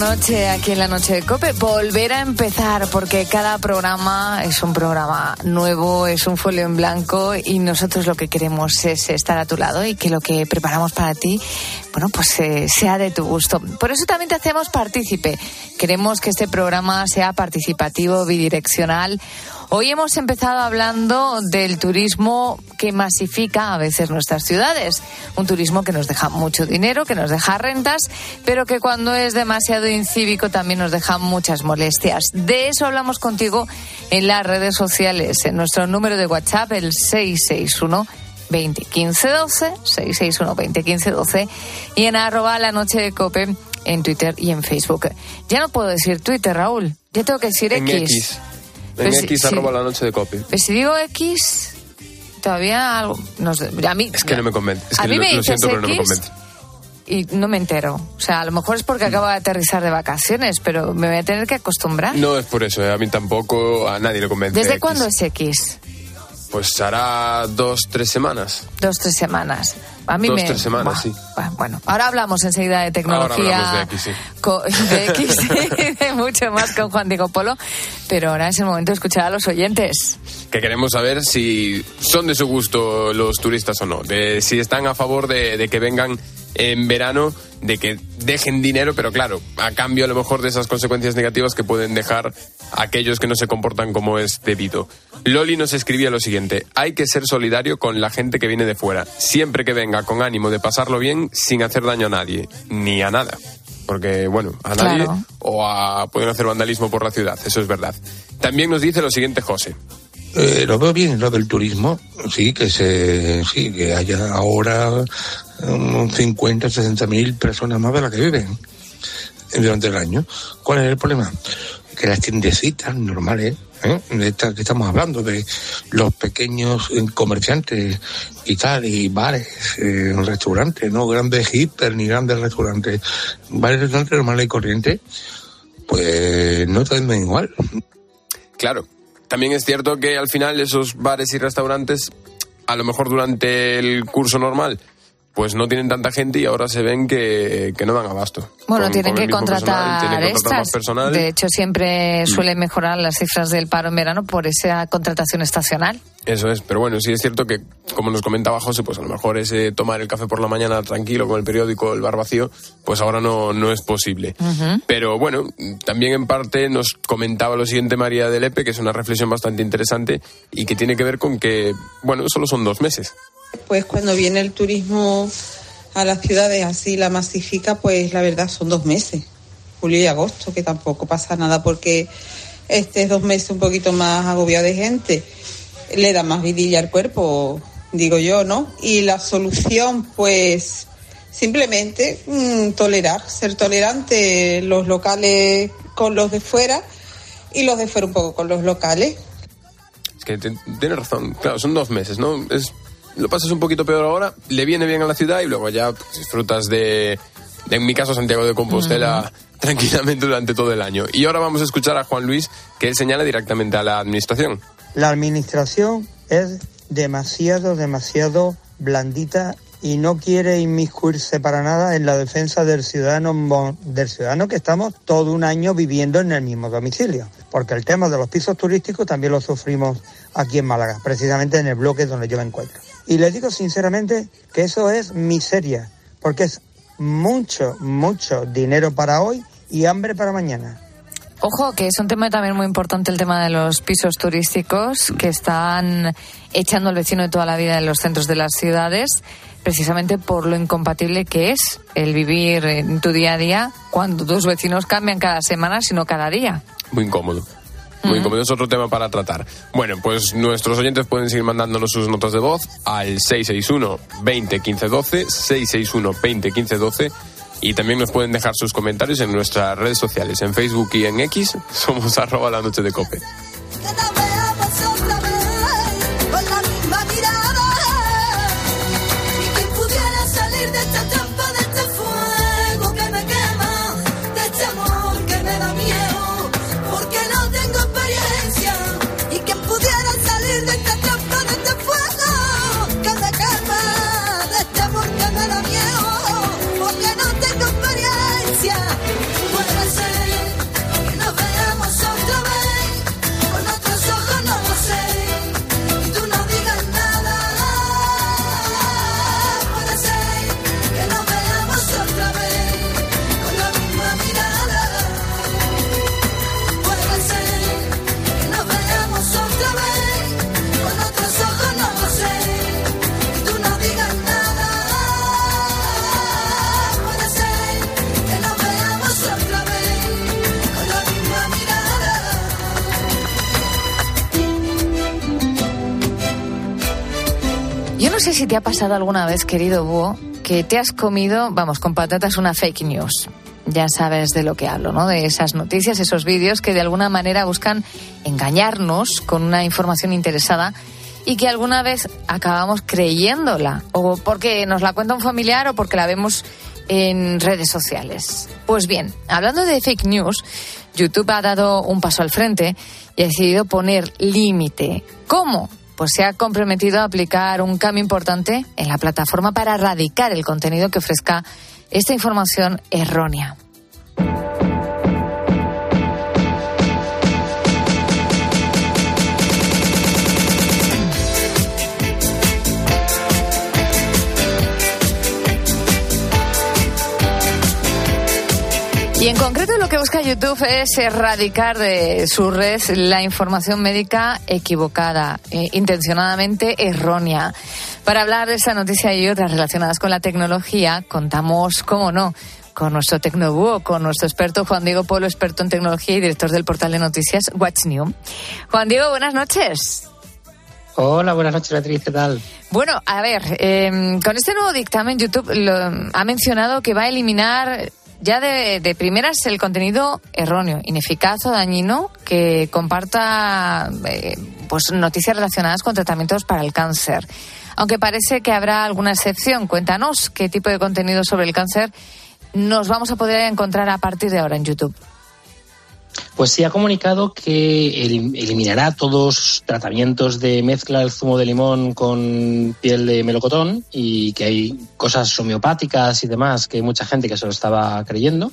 Speaker 18: noche aquí
Speaker 1: en la noche de Cope, volver a empezar, porque cada programa es un programa nuevo, es un folio en blanco y nosotros lo que queremos es estar a tu lado y que lo que preparamos para ti, bueno, pues eh, sea de tu gusto. Por eso también te hacemos partícipe. Queremos que este programa sea participativo, bidireccional. Hoy hemos empezado hablando del turismo que masifica a veces nuestras ciudades. Un turismo que nos deja mucho dinero, que nos deja rentas, pero que cuando es demasiado incívico también nos deja muchas molestias. De eso hablamos contigo en las redes sociales, en nuestro número de WhatsApp, el 661. 201512, 661 201512 y en arroba la noche de cope en Twitter y en Facebook. Ya no puedo decir Twitter, Raúl. Ya tengo que decir
Speaker 14: En
Speaker 1: X.
Speaker 14: X. En
Speaker 1: Pues sí,
Speaker 14: X
Speaker 1: sí.
Speaker 14: arroba la noche de copy.
Speaker 1: Pues si digo X, todavía algo. No sé, a mí,
Speaker 14: Es que no me convence. Es
Speaker 1: A
Speaker 14: que
Speaker 1: mí
Speaker 14: lo,
Speaker 1: me
Speaker 14: lo siento, pero no me
Speaker 1: X,
Speaker 14: convence.
Speaker 1: y no me entero. O sea, a lo mejor es porque acabo de aterrizar de vacaciones, pero me voy a tener que acostumbrar.
Speaker 14: No es por eso, eh, a mí tampoco, a nadie le convence.
Speaker 1: ¿Desde
Speaker 14: X.
Speaker 1: cuándo es X?
Speaker 14: Pues hará dos, tres semanas.
Speaker 1: Dos, tres semanas. A mí
Speaker 14: dos,
Speaker 1: me...
Speaker 14: tres semanas, sí.
Speaker 1: Bueno, ahora hablamos enseguida de tecnología.
Speaker 14: de X, sí.
Speaker 1: de X y de mucho más con Juan Diego Polo, pero ahora es el momento de escuchar a los oyentes.
Speaker 14: Que queremos saber si son de su gusto los turistas o no. De si están a favor de, de que vengan en verano, de que dejen dinero, pero claro, a cambio a lo mejor de esas consecuencias negativas que pueden dejar aquellos que no se comportan como es debido. Loli nos escribía lo siguiente, hay que ser solidario con la gente que viene de fuera, siempre que venga con ánimo de pasarlo bien sin hacer daño a nadie, ni a nada. Porque, bueno, a nadie
Speaker 1: Claro.
Speaker 14: o a, pueden hacer vandalismo por la ciudad, eso es verdad. También nos dice lo siguiente José.
Speaker 21: Eh, lo veo bien lo del turismo, sí, que se, sí, que haya ahora 50, 60 mil personas más de las que viven durante el año. ¿Cuál es el problema? Que las tiendecitas normales, ¿eh? de estas que estamos hablando, de los pequeños eh, comerciantes y tal, y bares, eh, restaurantes, no grandes hiper ni grandes restaurantes, bares restaurantes normales y corrientes, pues no te venden igual.
Speaker 14: Claro. También es cierto que al final esos bares y restaurantes, a lo mejor durante el curso normal, pues no tienen tanta gente y ahora se ven que, que no dan abasto.
Speaker 1: Bueno,
Speaker 14: Con-
Speaker 1: tienen
Speaker 14: con
Speaker 1: que
Speaker 14: mismo personal,
Speaker 1: contratar
Speaker 14: tienen que contratar
Speaker 1: extras.
Speaker 14: más personal.
Speaker 1: De hecho, siempre suelen mejorar las cifras del paro en verano por esa contratación estacional.
Speaker 14: Eso es, pero bueno, sí es cierto que, como nos comentaba José, pues a lo mejor ese tomar el café por la mañana tranquilo con el periódico, el bar vacío, pues ahora no, no es posible. Pero bueno, también en parte nos comentaba lo siguiente María de Lepe, que es una reflexión bastante interesante y que tiene que ver con que, bueno, solo son dos meses.
Speaker 22: Pues cuando viene el turismo a las ciudades así, la masifica, pues la verdad son dos meses, julio y agosto, que tampoco pasa nada porque este dos meses un poquito más agobiado de gente, le da más vidilla al cuerpo, digo yo, ¿no? Y la solución, pues simplemente mm, tolerar, ser tolerante los locales con los de fuera y los de fuera un poco con los locales.
Speaker 14: Es que tienes razón, claro, son dos meses, ¿no? Es, lo pasas un poquito peor ahora, le viene bien a la ciudad y luego ya pues, disfrutas de, de, en mi caso, Santiago de Compostela tranquilamente durante todo el año. Y ahora vamos a escuchar a Juan Luis, que él señala directamente a la administración.
Speaker 23: La administración es demasiado, demasiado blandita y no quiere inmiscuirse para nada en la defensa del ciudadano, del ciudadano que estamos todo un año viviendo en el mismo domicilio. Porque el tema de los pisos turísticos también lo sufrimos aquí en Málaga, precisamente en el bloque donde yo me encuentro. Y les digo sinceramente que eso es miseria, porque es mucho, mucho dinero para hoy y hambre para mañana.
Speaker 1: Ojo, que es un tema también muy importante el tema de los pisos turísticos que están echando al vecino de toda la vida en los centros de las ciudades. precisamente por lo incompatible que es el vivir en tu día a día cuando tus vecinos cambian cada semana, sino cada día.
Speaker 14: Muy incómodo. Muy incómodo, es otro tema para tratar. Bueno, pues nuestros oyentes pueden seguir mandándonos sus notas de voz al 661 20 15 12, 661 20 15 12 y también nos pueden dejar sus comentarios en nuestras redes sociales, en Facebook y en X, somos arroba la noche de cope.
Speaker 1: Si te ha pasado alguna vez, querido Búho, que te has comido, vamos, con patatas una fake news. Ya sabes de lo que hablo, ¿no? De esas noticias, esos vídeos que de alguna manera buscan engañarnos con una información interesada y que alguna vez acabamos creyéndola, o porque nos la cuenta un familiar o porque la vemos en redes sociales. Pues bien, hablando de fake news, YouTube ha dado un paso al frente y ha decidido poner límite. ¿Cómo? Pues se ha comprometido a aplicar un cambio importante en la plataforma para erradicar el contenido que ofrezca esta información errónea. Y en concreto lo que busca YouTube es erradicar de su red la información médica equivocada, eh, intencionadamente errónea. Para hablar de esa noticia y otras relacionadas con la tecnología, contamos, cómo no, con nuestro tecnobúho, con nuestro experto Juan Diego Polo, experto en tecnología y director del portal de noticias Watch New. Juan Diego, buenas noches.
Speaker 24: Hola, buenas noches, Beatriz, ¿qué tal?
Speaker 1: Bueno, a ver, eh, con este nuevo dictamen YouTube lo- ha mencionado que va a eliminar ya de, primeras el contenido erróneo, ineficaz o dañino que comparta eh, pues noticias relacionadas con tratamientos para el cáncer. Aunque parece que habrá alguna excepción, cuéntanos qué tipo de contenido sobre el cáncer nos vamos a poder encontrar a partir de ahora en YouTube.
Speaker 24: Pues sí ha comunicado que elim- eliminará todos tratamientos de mezcla del zumo de limón con piel de melocotón y que hay cosas homeopáticas y demás que hay mucha gente que se lo estaba creyendo,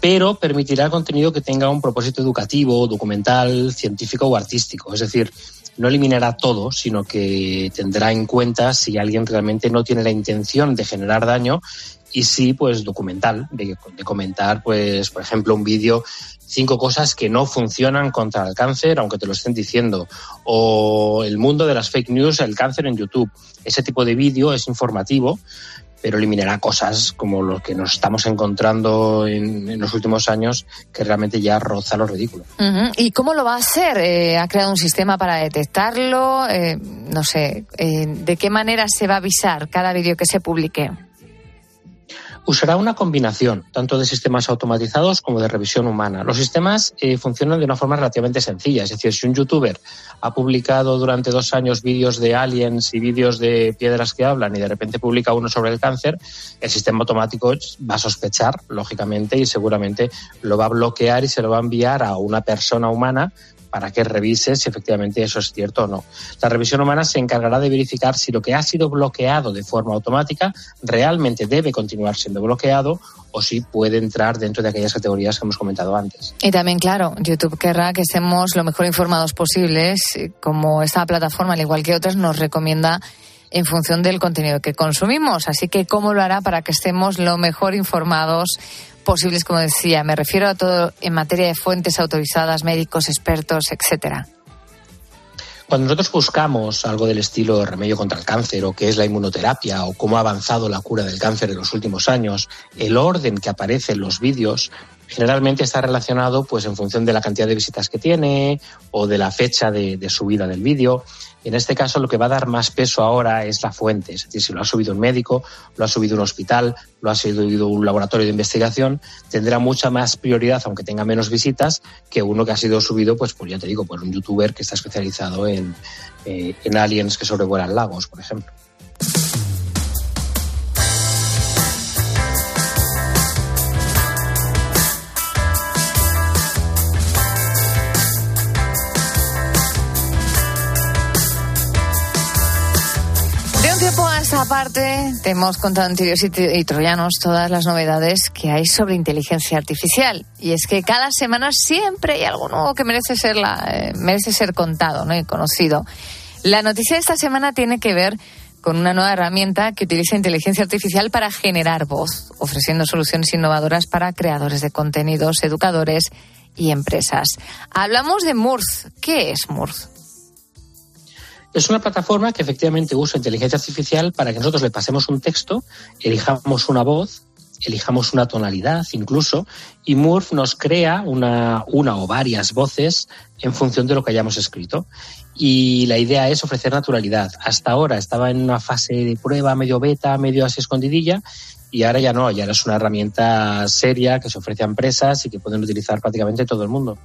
Speaker 24: pero permitirá contenido que tenga un propósito educativo, documental, científico o artístico. Es decir, no eliminará todo, sino que tendrá en cuenta si alguien realmente no tiene la intención de generar daño y sí, pues documental, de, de comentar, pues, por ejemplo, un vídeo cinco cosas que no funcionan contra el cáncer, aunque te lo estén diciendo, o el mundo de las fake news, el cáncer en YouTube. Ese tipo de vídeo es informativo, pero eliminará cosas como lo que nos estamos encontrando en, los últimos años, que realmente ya roza lo ridículo.
Speaker 1: ¿Y cómo lo va a hacer? Eh, ¿Ha creado un sistema para detectarlo? Eh, no sé, eh, ¿de qué manera se va a avisar cada vídeo que se publique?
Speaker 24: Usará una combinación tanto de sistemas automatizados como de revisión humana. Los sistemas eh, funcionan de una forma relativamente sencilla. Es decir, si un youtuber ha publicado durante dos años vídeos de aliens y vídeos de piedras que hablan y de repente publica uno sobre el cáncer, el sistema automático va a sospechar, lógicamente, y seguramente lo va a bloquear y se lo va a enviar a una persona humana para que revise si efectivamente eso es cierto o no. La revisión humana se encargará de verificar si lo que ha sido bloqueado de forma automática realmente debe continuar siendo bloqueado o si puede entrar dentro de aquellas categorías que hemos comentado antes.
Speaker 1: Y también, claro, YouTube querrá que estemos lo mejor informados posibles, como esta plataforma, al igual que otras, nos recomienda en función del contenido que consumimos. Así que, ¿cómo lo hará para que estemos lo mejor informados posibles? Como decía, me refiero a todo en materia de fuentes autorizadas, médicos, expertos, etcétera.
Speaker 24: Cuando nosotros buscamos algo del estilo remedio contra el cáncer o qué es la inmunoterapia o cómo ha avanzado la cura del cáncer en los últimos años, el orden que aparece en los vídeos generalmente está relacionado pues en función de la cantidad de visitas que tiene o de la fecha de, subida del vídeo. En este caso lo que va a dar más peso ahora es la fuente, es decir, si lo ha subido un médico, lo ha subido un hospital, lo ha subido un laboratorio de investigación, tendrá mucha más prioridad, aunque tenga menos visitas, que uno que ha sido subido, pues, pues ya te digo, por un youtuber que está especializado en, eh, en aliens que sobrevuelan lagos, por ejemplo.
Speaker 1: Parte, te hemos contado en Tirios y, Troyanos todas las novedades que hay sobre inteligencia artificial. Y es que cada semana siempre hay algo nuevo que merece ser, la, eh, merece ser contado ¿no? y conocido. La noticia de esta semana tiene que ver con una nueva herramienta que utiliza inteligencia artificial para generar voz, ofreciendo soluciones innovadoras para creadores de contenidos, educadores y empresas. Hablamos de Murz. ¿Qué es Murz?
Speaker 24: Es una plataforma que efectivamente usa inteligencia artificial para que nosotros le pasemos un texto, elijamos una voz, elijamos una tonalidad incluso, y Murph nos crea una, una o varias voces en función de lo que hayamos escrito. Y la idea es ofrecer naturalidad. Hasta ahora estaba en una fase de prueba, medio beta, medio así escondidilla, y ahora ya no, ya es una herramienta seria que se ofrece a empresas y que pueden utilizar prácticamente todo el mundo.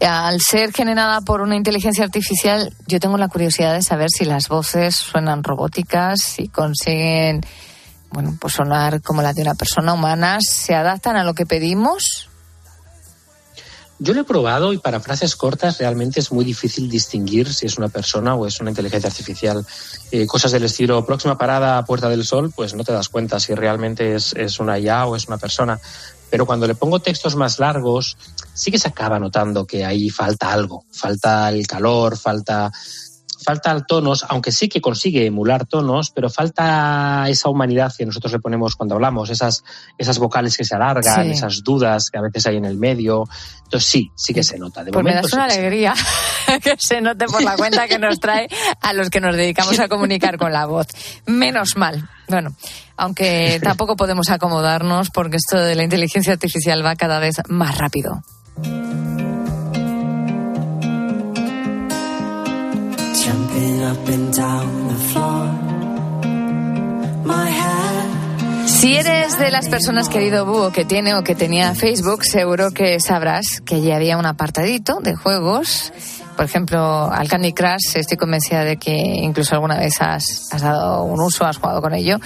Speaker 1: Al ser generada por una inteligencia artificial, yo tengo la curiosidad de saber si las voces suenan robóticas, si consiguen, bueno, pues sonar como las de una persona humana, se adaptan a lo que pedimos.
Speaker 24: Yo lo he probado y para frases cortas realmente es muy difícil distinguir si es una persona o es una inteligencia artificial. Eh, cosas del estilo próxima parada Puerta del Sol, pues no te das cuenta si realmente es, es una IA o es una persona. Pero cuando le pongo textos más largos, sí que se acaba notando que ahí falta algo. Falta el calor, falta, falta tonos, aunque sí que consigue emular tonos, pero falta esa humanidad que nosotros le ponemos cuando hablamos, esas, esas vocales que se alargan,
Speaker 1: Sí.
Speaker 24: esas dudas que a veces hay en el medio. Entonces sí, sí que se nota. De
Speaker 1: Pues me das una
Speaker 24: sí que se
Speaker 1: alegría que se note por la cuenta que nos trae a los que nos dedicamos a comunicar con la voz. Menos mal. Bueno, aunque tampoco podemos acomodarnos porque esto de la inteligencia artificial va cada vez más rápido. Si eres de las personas, querido Búho, que tiene o que tenía Facebook, seguro que sabrás que allí había un apartadito de juegos. Por ejemplo, al Candy Crush, estoy convencida de que incluso alguna vez has, has dado un uso, has jugado con ello.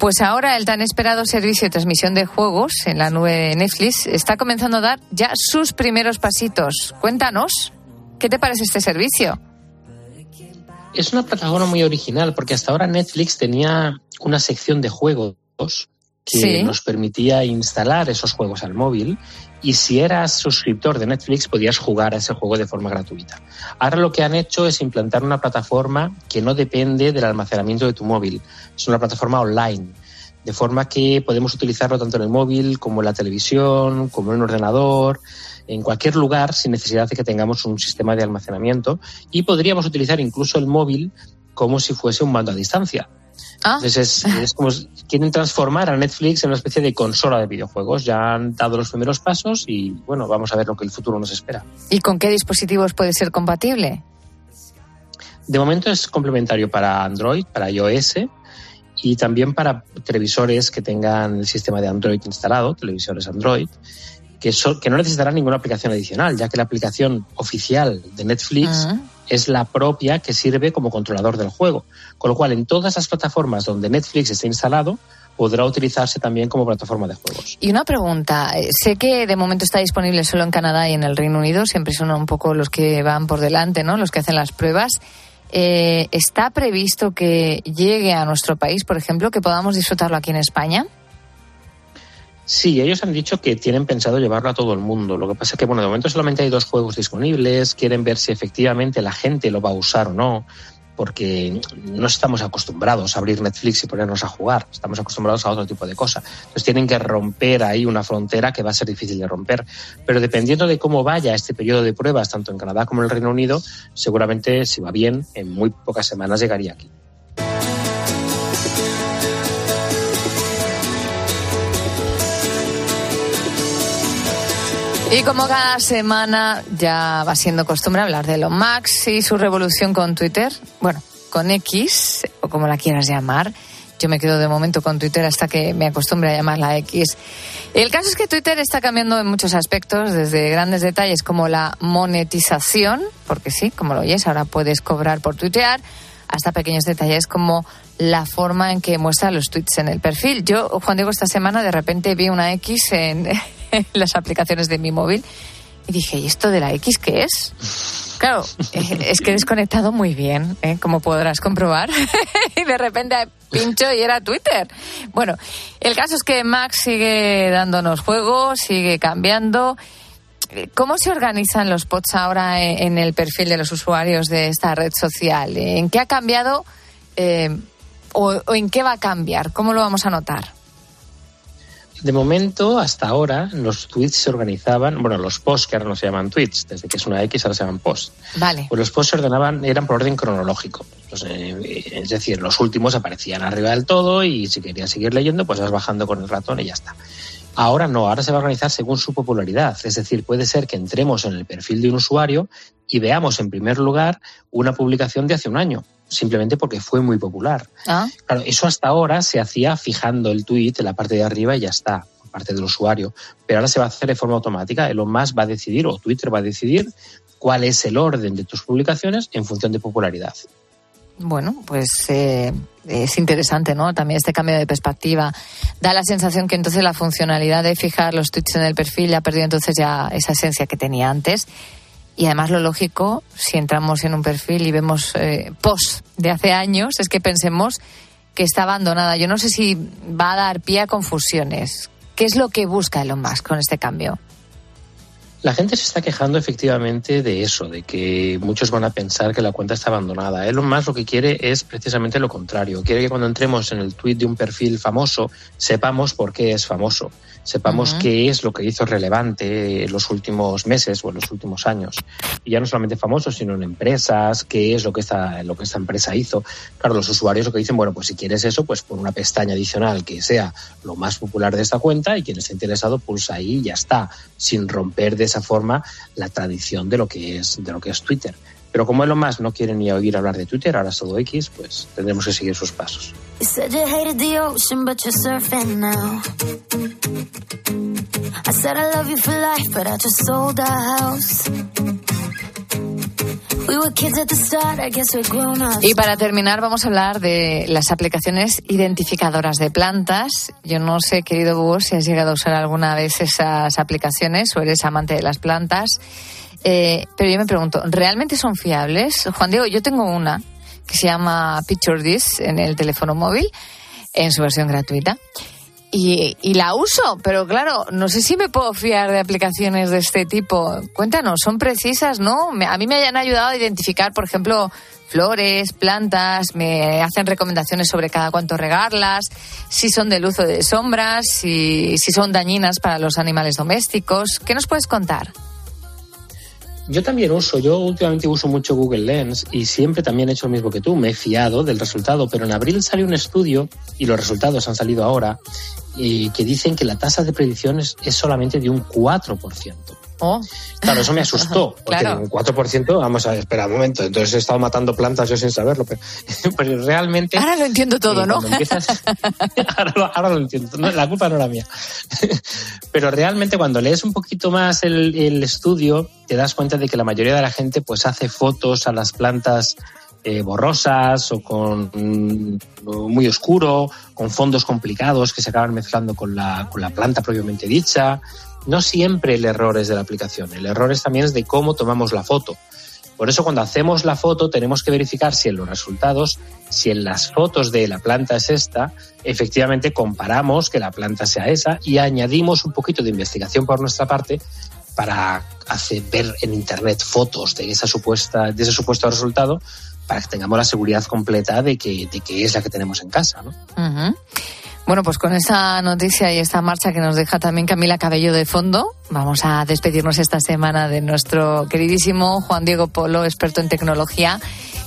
Speaker 1: Pues ahora el tan esperado servicio de transmisión de juegos en la nube de Netflix está comenzando a dar ya sus primeros pasitos. Cuéntanos, ¿qué te parece este servicio?
Speaker 24: Es una plataforma muy original porque hasta ahora Netflix tenía una sección de juegos que
Speaker 1: Sí.
Speaker 24: nos permitía instalar esos juegos al móvil y si eras suscriptor de Netflix podías jugar a ese juego de forma gratuita. Ahora lo que han hecho es implantar una plataforma que no depende del almacenamiento de tu móvil. Es una plataforma online. De forma que podemos utilizarlo tanto en el móvil como en la televisión, como en un ordenador, en cualquier lugar sin necesidad de que tengamos un sistema de almacenamiento y podríamos utilizar incluso el móvil como si fuese un mando a distancia. Entonces es, es como quieren transformar a Netflix en una especie de consola de videojuegos. Ya han dado los primeros pasos y bueno, vamos a ver lo que el futuro nos espera.
Speaker 1: ¿Y con qué dispositivos puede ser compatible?
Speaker 24: De momento es complementario para Android, para iOS y también para televisores que tengan el sistema de Android instalado, televisores Android, que, so- que no necesitarán ninguna aplicación adicional, ya que la aplicación oficial de Netflix
Speaker 1: Ah.
Speaker 24: Es la propia que sirve como controlador del juego. Con lo cual, en todas las plataformas donde Netflix esté instalado, podrá utilizarse también como plataforma de juegos.
Speaker 1: Y una pregunta, eh, sé que de momento está disponible solo en Canadá y en el Reino Unido, siempre son un poco los que van por delante, ¿no? Los que hacen las pruebas. Eh, ¿Está previsto que llegue a nuestro país, por ejemplo, que podamos disfrutarlo aquí en España?
Speaker 24: Sí, ellos han dicho que tienen pensado llevarlo a todo el mundo. Lo que pasa es que, bueno, de momento solamente hay dos juegos disponibles. Quieren ver si efectivamente la gente lo va a usar o no. porque no estamos acostumbrados a abrir Netflix y ponernos a jugar, estamos acostumbrados a otro tipo de cosas. Entonces tienen que romper ahí una frontera que va a ser difícil de romper. Pero dependiendo de cómo vaya este periodo de pruebas, tanto en Canadá como en el Reino Unido, seguramente, si va bien, en muy pocas semanas llegaría aquí.
Speaker 1: Y como cada semana ya va siendo costumbre hablar de Elon Musk y su revolución con Twitter, bueno, con X, o como la quieras llamar. Yo me quedo de momento con Twitter hasta que me acostumbre a llamarla X. El caso es que Twitter está cambiando en muchos aspectos, desde grandes detalles como la monetización, porque sí, como lo oyes, ahora puedes cobrar por tuitear, hasta pequeños detalles como la forma en que muestra los tweets en el perfil. Yo, Juan Diego, esta semana de repente vi una X en, las aplicaciones de mi móvil y dije, ¿y esto de la X qué es? Claro, eh, es que he desconectado muy bien, ¿eh? como podrás comprobar. y de repente pincho y era Twitter. Bueno, el caso es que Max sigue dándonos juego, sigue cambiando. ¿Cómo se organizan los pods ahora en en el perfil de los usuarios de esta red social? ¿En qué ha cambiado eh, o, o en qué va a cambiar? ¿Cómo lo vamos a notar?
Speaker 24: De momento, hasta ahora, los tweets se organizaban, bueno, los posts que ahora no se llaman tweets, desde que es una X ahora se llaman posts.
Speaker 1: Vale.
Speaker 24: Pues los posts se ordenaban, eran por orden cronológico. Pues, eh, es decir, los últimos aparecían arriba del todo y si querías seguir leyendo, pues vas bajando con el ratón y ya está. Ahora no, ahora se va a organizar según su popularidad. Es decir, puede ser que entremos en el perfil de un usuario y veamos en primer lugar una publicación de hace un año, simplemente porque fue muy popular.
Speaker 1: Ah,
Speaker 24: Claro, eso hasta ahora se hacía fijando el tweet en la parte de arriba y ya está, por parte del usuario. Pero ahora se va a hacer de forma automática. Elon Musk va a decidir, o Twitter va a decidir, cuál es el orden de tus publicaciones en función de popularidad.
Speaker 1: Bueno, pues eh, es interesante, ¿no? También este cambio de perspectiva. Da la sensación que entonces la funcionalidad de fijar los tweets en el perfil ya ha perdido entonces ya esa esencia que tenía antes. Y además lo lógico, si entramos en un perfil y vemos eh, posts de hace años, es que pensemos que está abandonada. Yo no sé si va a dar pie a confusiones. ¿Qué es lo que busca Elon Musk con este cambio?
Speaker 24: La gente se está quejando efectivamente de eso, de que muchos van a pensar que la cuenta está abandonada. Elon Musk lo que quiere es precisamente lo contrario. Quiere que cuando entremos en el tweet de un perfil famoso sepamos por qué es famoso, sepamos qué es lo que hizo relevante en los últimos meses o en los últimos años. Y ya no solamente famosos, sino en empresas, qué es lo que esta, lo que esta empresa hizo. Claro, los usuarios lo que dicen, bueno, pues si quieres eso, pues pon una pestaña adicional que sea lo más popular de esta cuenta y quien esté interesado pulsa ahí y ya está, sin romper de esa forma la tradición de lo que es, de lo que es Twitter. Pero como Elon Musk no quiere ni oír hablar de Twitter, ahora es todo X, pues tendremos que seguir sus pasos.
Speaker 25: You said you hated the ocean, but you're surfing now. I said I love you for life, but I just sold our house. We were kids at the start, I guess we're grown ups.
Speaker 1: Y para terminar vamos a hablar de las aplicaciones identificadoras de plantas. Yo no sé, querido Búho, si has llegado a usar alguna vez esas aplicaciones o eres amante de las plantas. Eh, pero yo me pregunto, ¿realmente son fiables? Juan Diego, yo tengo una que se llama Picture This en el teléfono móvil, en su versión gratuita. Y, la uso, pero claro, no sé si me puedo fiar de aplicaciones de este tipo. Cuéntanos, ¿son precisas, no? A mí me han ayudado a identificar, por ejemplo, flores, plantas, me hacen recomendaciones sobre cada cuánto regarlas, si son de luz o de sombras, si, si son dañinas para los animales domésticos. ¿Qué nos puedes contar?
Speaker 24: Yo también uso, yo últimamente uso mucho Google Lens y siempre también he hecho lo mismo que tú, me he fiado del resultado, pero en abril salió un estudio y los resultados han salido ahora y que dicen que la tasa de predicción es, es solamente de un 4%.
Speaker 1: Oh.
Speaker 24: Claro, eso me asustó, porque
Speaker 1: Claro.
Speaker 24: un 4%, vamos a esperar un momento, entonces he estado matando plantas yo sin saberlo, pero, pero realmente...
Speaker 1: Ahora lo entiendo todo,
Speaker 24: eh,
Speaker 1: ¿no?
Speaker 24: empiezas- ahora, lo, ahora lo entiendo, no, la culpa no era mía. Pero realmente cuando lees un poquito más el, el estudio, te das cuenta de que la mayoría de la gente pues hace fotos a las plantas eh, borrosas o con mm, muy oscuro, con fondos complicados que se acaban mezclando con la, con la planta propiamente dicha. No siempre el error es de la aplicación, el error es también es de cómo tomamos la foto. Por eso cuando hacemos la foto tenemos que verificar si en los resultados, si en las fotos de la planta es esta, efectivamente comparamos que la planta sea esa y añadimos un poquito de investigación por nuestra parte
Speaker 13: para hacer ver en internet fotos de esa supuesta, de ese supuesto resultado, para que tengamos la seguridad completa de que, de que es la que tenemos en casa, ¿no?
Speaker 1: Bueno, pues con esta noticia y esta marcha que nos deja también Camila Cabello de fondo, vamos a despedirnos esta semana de nuestro queridísimo Juan Diego Polo, experto en tecnología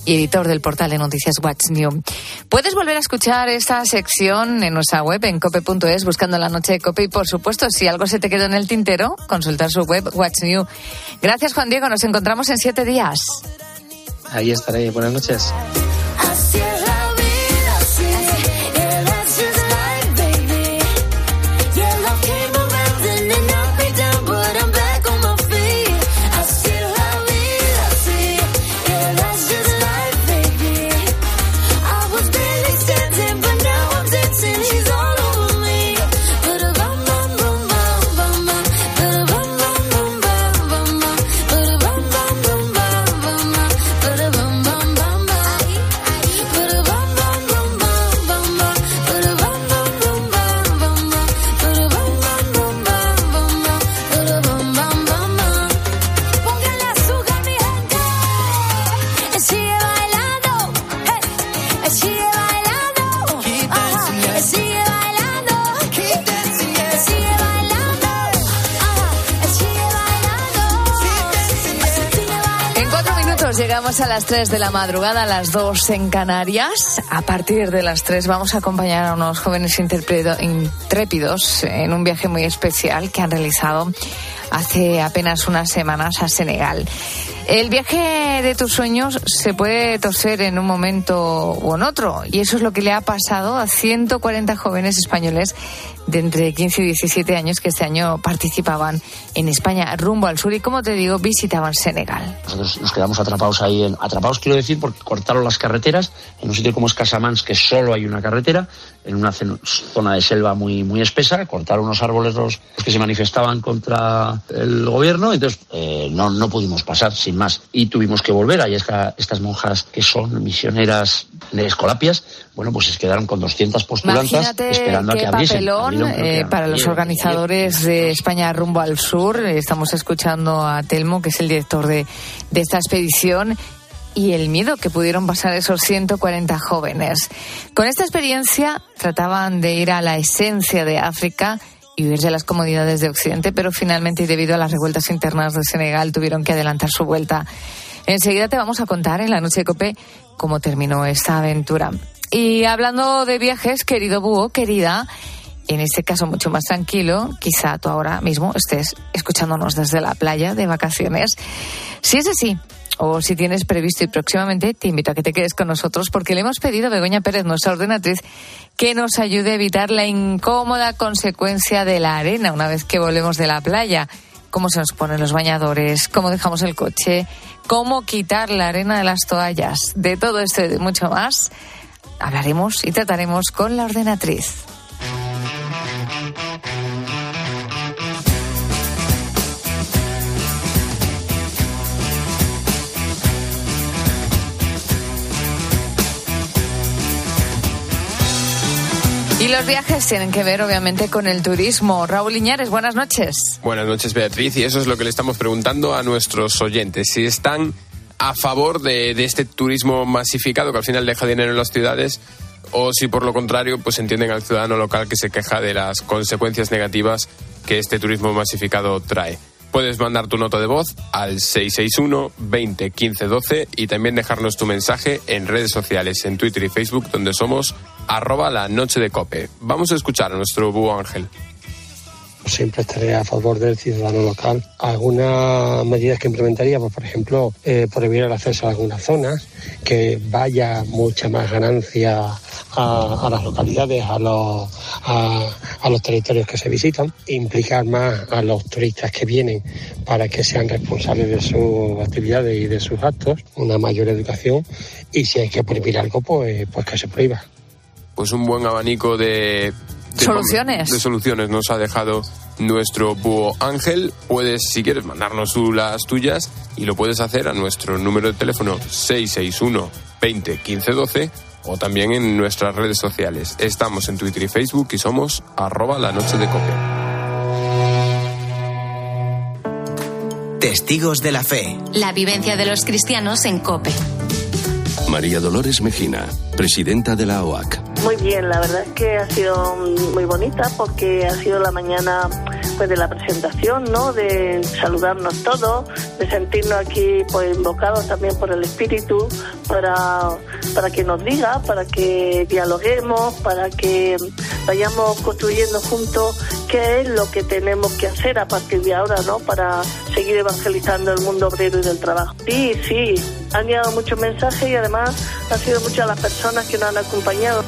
Speaker 1: y editor del portal de noticias What's New. Puedes volver a escuchar esta sección en nuestra web en cope.es buscando la noche de cope y por supuesto si algo se te quedó en el tintero, consultar su web What's New. Gracias Juan Diego, nos encontramos en siete días.
Speaker 13: Ahí estaré. Buenas noches.
Speaker 1: A las 3 de la madrugada, a las 2 en Canarias. A partir de las 3 vamos a acompañar a unos jóvenes intrépidos en un viaje muy especial que han realizado hace apenas unas semanas a Senegal. El viaje de tus sueños se puede torcer en un momento o en otro, y eso es lo que le ha pasado a 140 jóvenes españoles de entre 15 y 17 años que este año participaban en España rumbo al sur y, como te digo, visitaban Senegal.
Speaker 26: Nosotros nos quedamos atrapados ahí, en, atrapados quiero decir porque cortaron las carreteras en un sitio como es Casamans que solo hay una carretera, en una zona de selva muy, muy espesa, cortaron unos árboles los, que se manifestaban contra el gobierno, entonces eh, no, no pudimos pasar sin más y tuvimos que volver. Ahí esta- estas monjas que son misioneras de Escolapias, bueno, pues se quedaron con 200 postulantes
Speaker 1: Imagínate
Speaker 26: esperando a que abriesen.
Speaker 1: papelón eh, para los organizadores de España rumbo al sur. Estamos escuchando a Telmo, que es el director de, de esta expedición, y el miedo que pudieron pasar esos 140 jóvenes. Con esta experiencia trataban de ir a la esencia de África y huir de las comodidades de Occidente, pero finalmente, debido a las revueltas internas de Senegal, tuvieron que adelantar su vuelta. Enseguida te vamos a contar en la noche de Cope cómo terminó esta aventura. Y hablando de viajes, querido búho, querida, en este caso mucho más tranquilo, quizá tú ahora mismo estés escuchándonos desde la playa de vacaciones. Si es así, o si tienes previsto y próximamente, te invito a que te quedes con nosotros porque le hemos pedido a Begoña Pérez, nuestra ordenatriz, que nos ayude a evitar la incómoda consecuencia de la arena una vez que volvemos de la playa. Cómo se nos ponen los bañadores, cómo dejamos el coche, cómo quitar la arena de las toallas. De todo esto y mucho más hablaremos y trataremos con la ordenatriz. Y los viajes tienen que ver, obviamente, con el turismo. Raúl Iñares, buenas noches.
Speaker 14: Buenas noches, Beatriz. Y eso es lo que le estamos preguntando a nuestros oyentes. Si están a favor de, de este turismo masificado que al final deja dinero en las ciudades o si por lo contrario pues entienden al ciudadano local que se queja de las consecuencias negativas que este turismo masificado trae. Puedes mandar tu nota de voz al 661 20 15 12 y también dejarnos tu mensaje en redes sociales, en Twitter y Facebook, donde somos arroba la noche de cope. Vamos a escuchar a nuestro búho Ángel.
Speaker 27: Siempre estaré a favor del ciudadano local. Algunas medidas que implementaría, pues, por ejemplo, eh, prohibir el acceso a algunas zonas, que vaya mucha más ganancia a, las localidades, a los, a los territorios que se visitan, implicar más a los turistas que vienen para que sean responsables de sus actividades y de sus actos, una mayor educación y si hay que prohibir algo, pues, pues que se prohíba.
Speaker 14: pues un buen abanico de, de
Speaker 1: Soluciones.
Speaker 14: de soluciones nos ha dejado nuestro búho Ángel. Puedes, si quieres, mandarnos tú las tuyas y lo puedes hacer a nuestro número de teléfono 661 20 15 12 o también en nuestras redes sociales. Estamos en Twitter y Facebook y somos arroba la noche de copia.
Speaker 28: Testigos de la Fe.
Speaker 3: La vivencia de los cristianos en COPE.
Speaker 29: María Dolores Mejina, presidenta de la OAC.
Speaker 30: Muy bien, la verdad es que ha sido muy bonita porque ha sido la mañana pues de la presentación, ¿no? De saludarnos todos, de sentirnos aquí pues invocados también por el Espíritu para, para que nos diga, para que dialoguemos, para que vayamos construyendo juntos qué es lo que tenemos que hacer a partir de ahora, ¿no? Para seguir evangelizando el mundo obrero y del trabajo. Sí, sí, han llegado muchos mensajes y además han sido muchas las personas que nos han acompañado.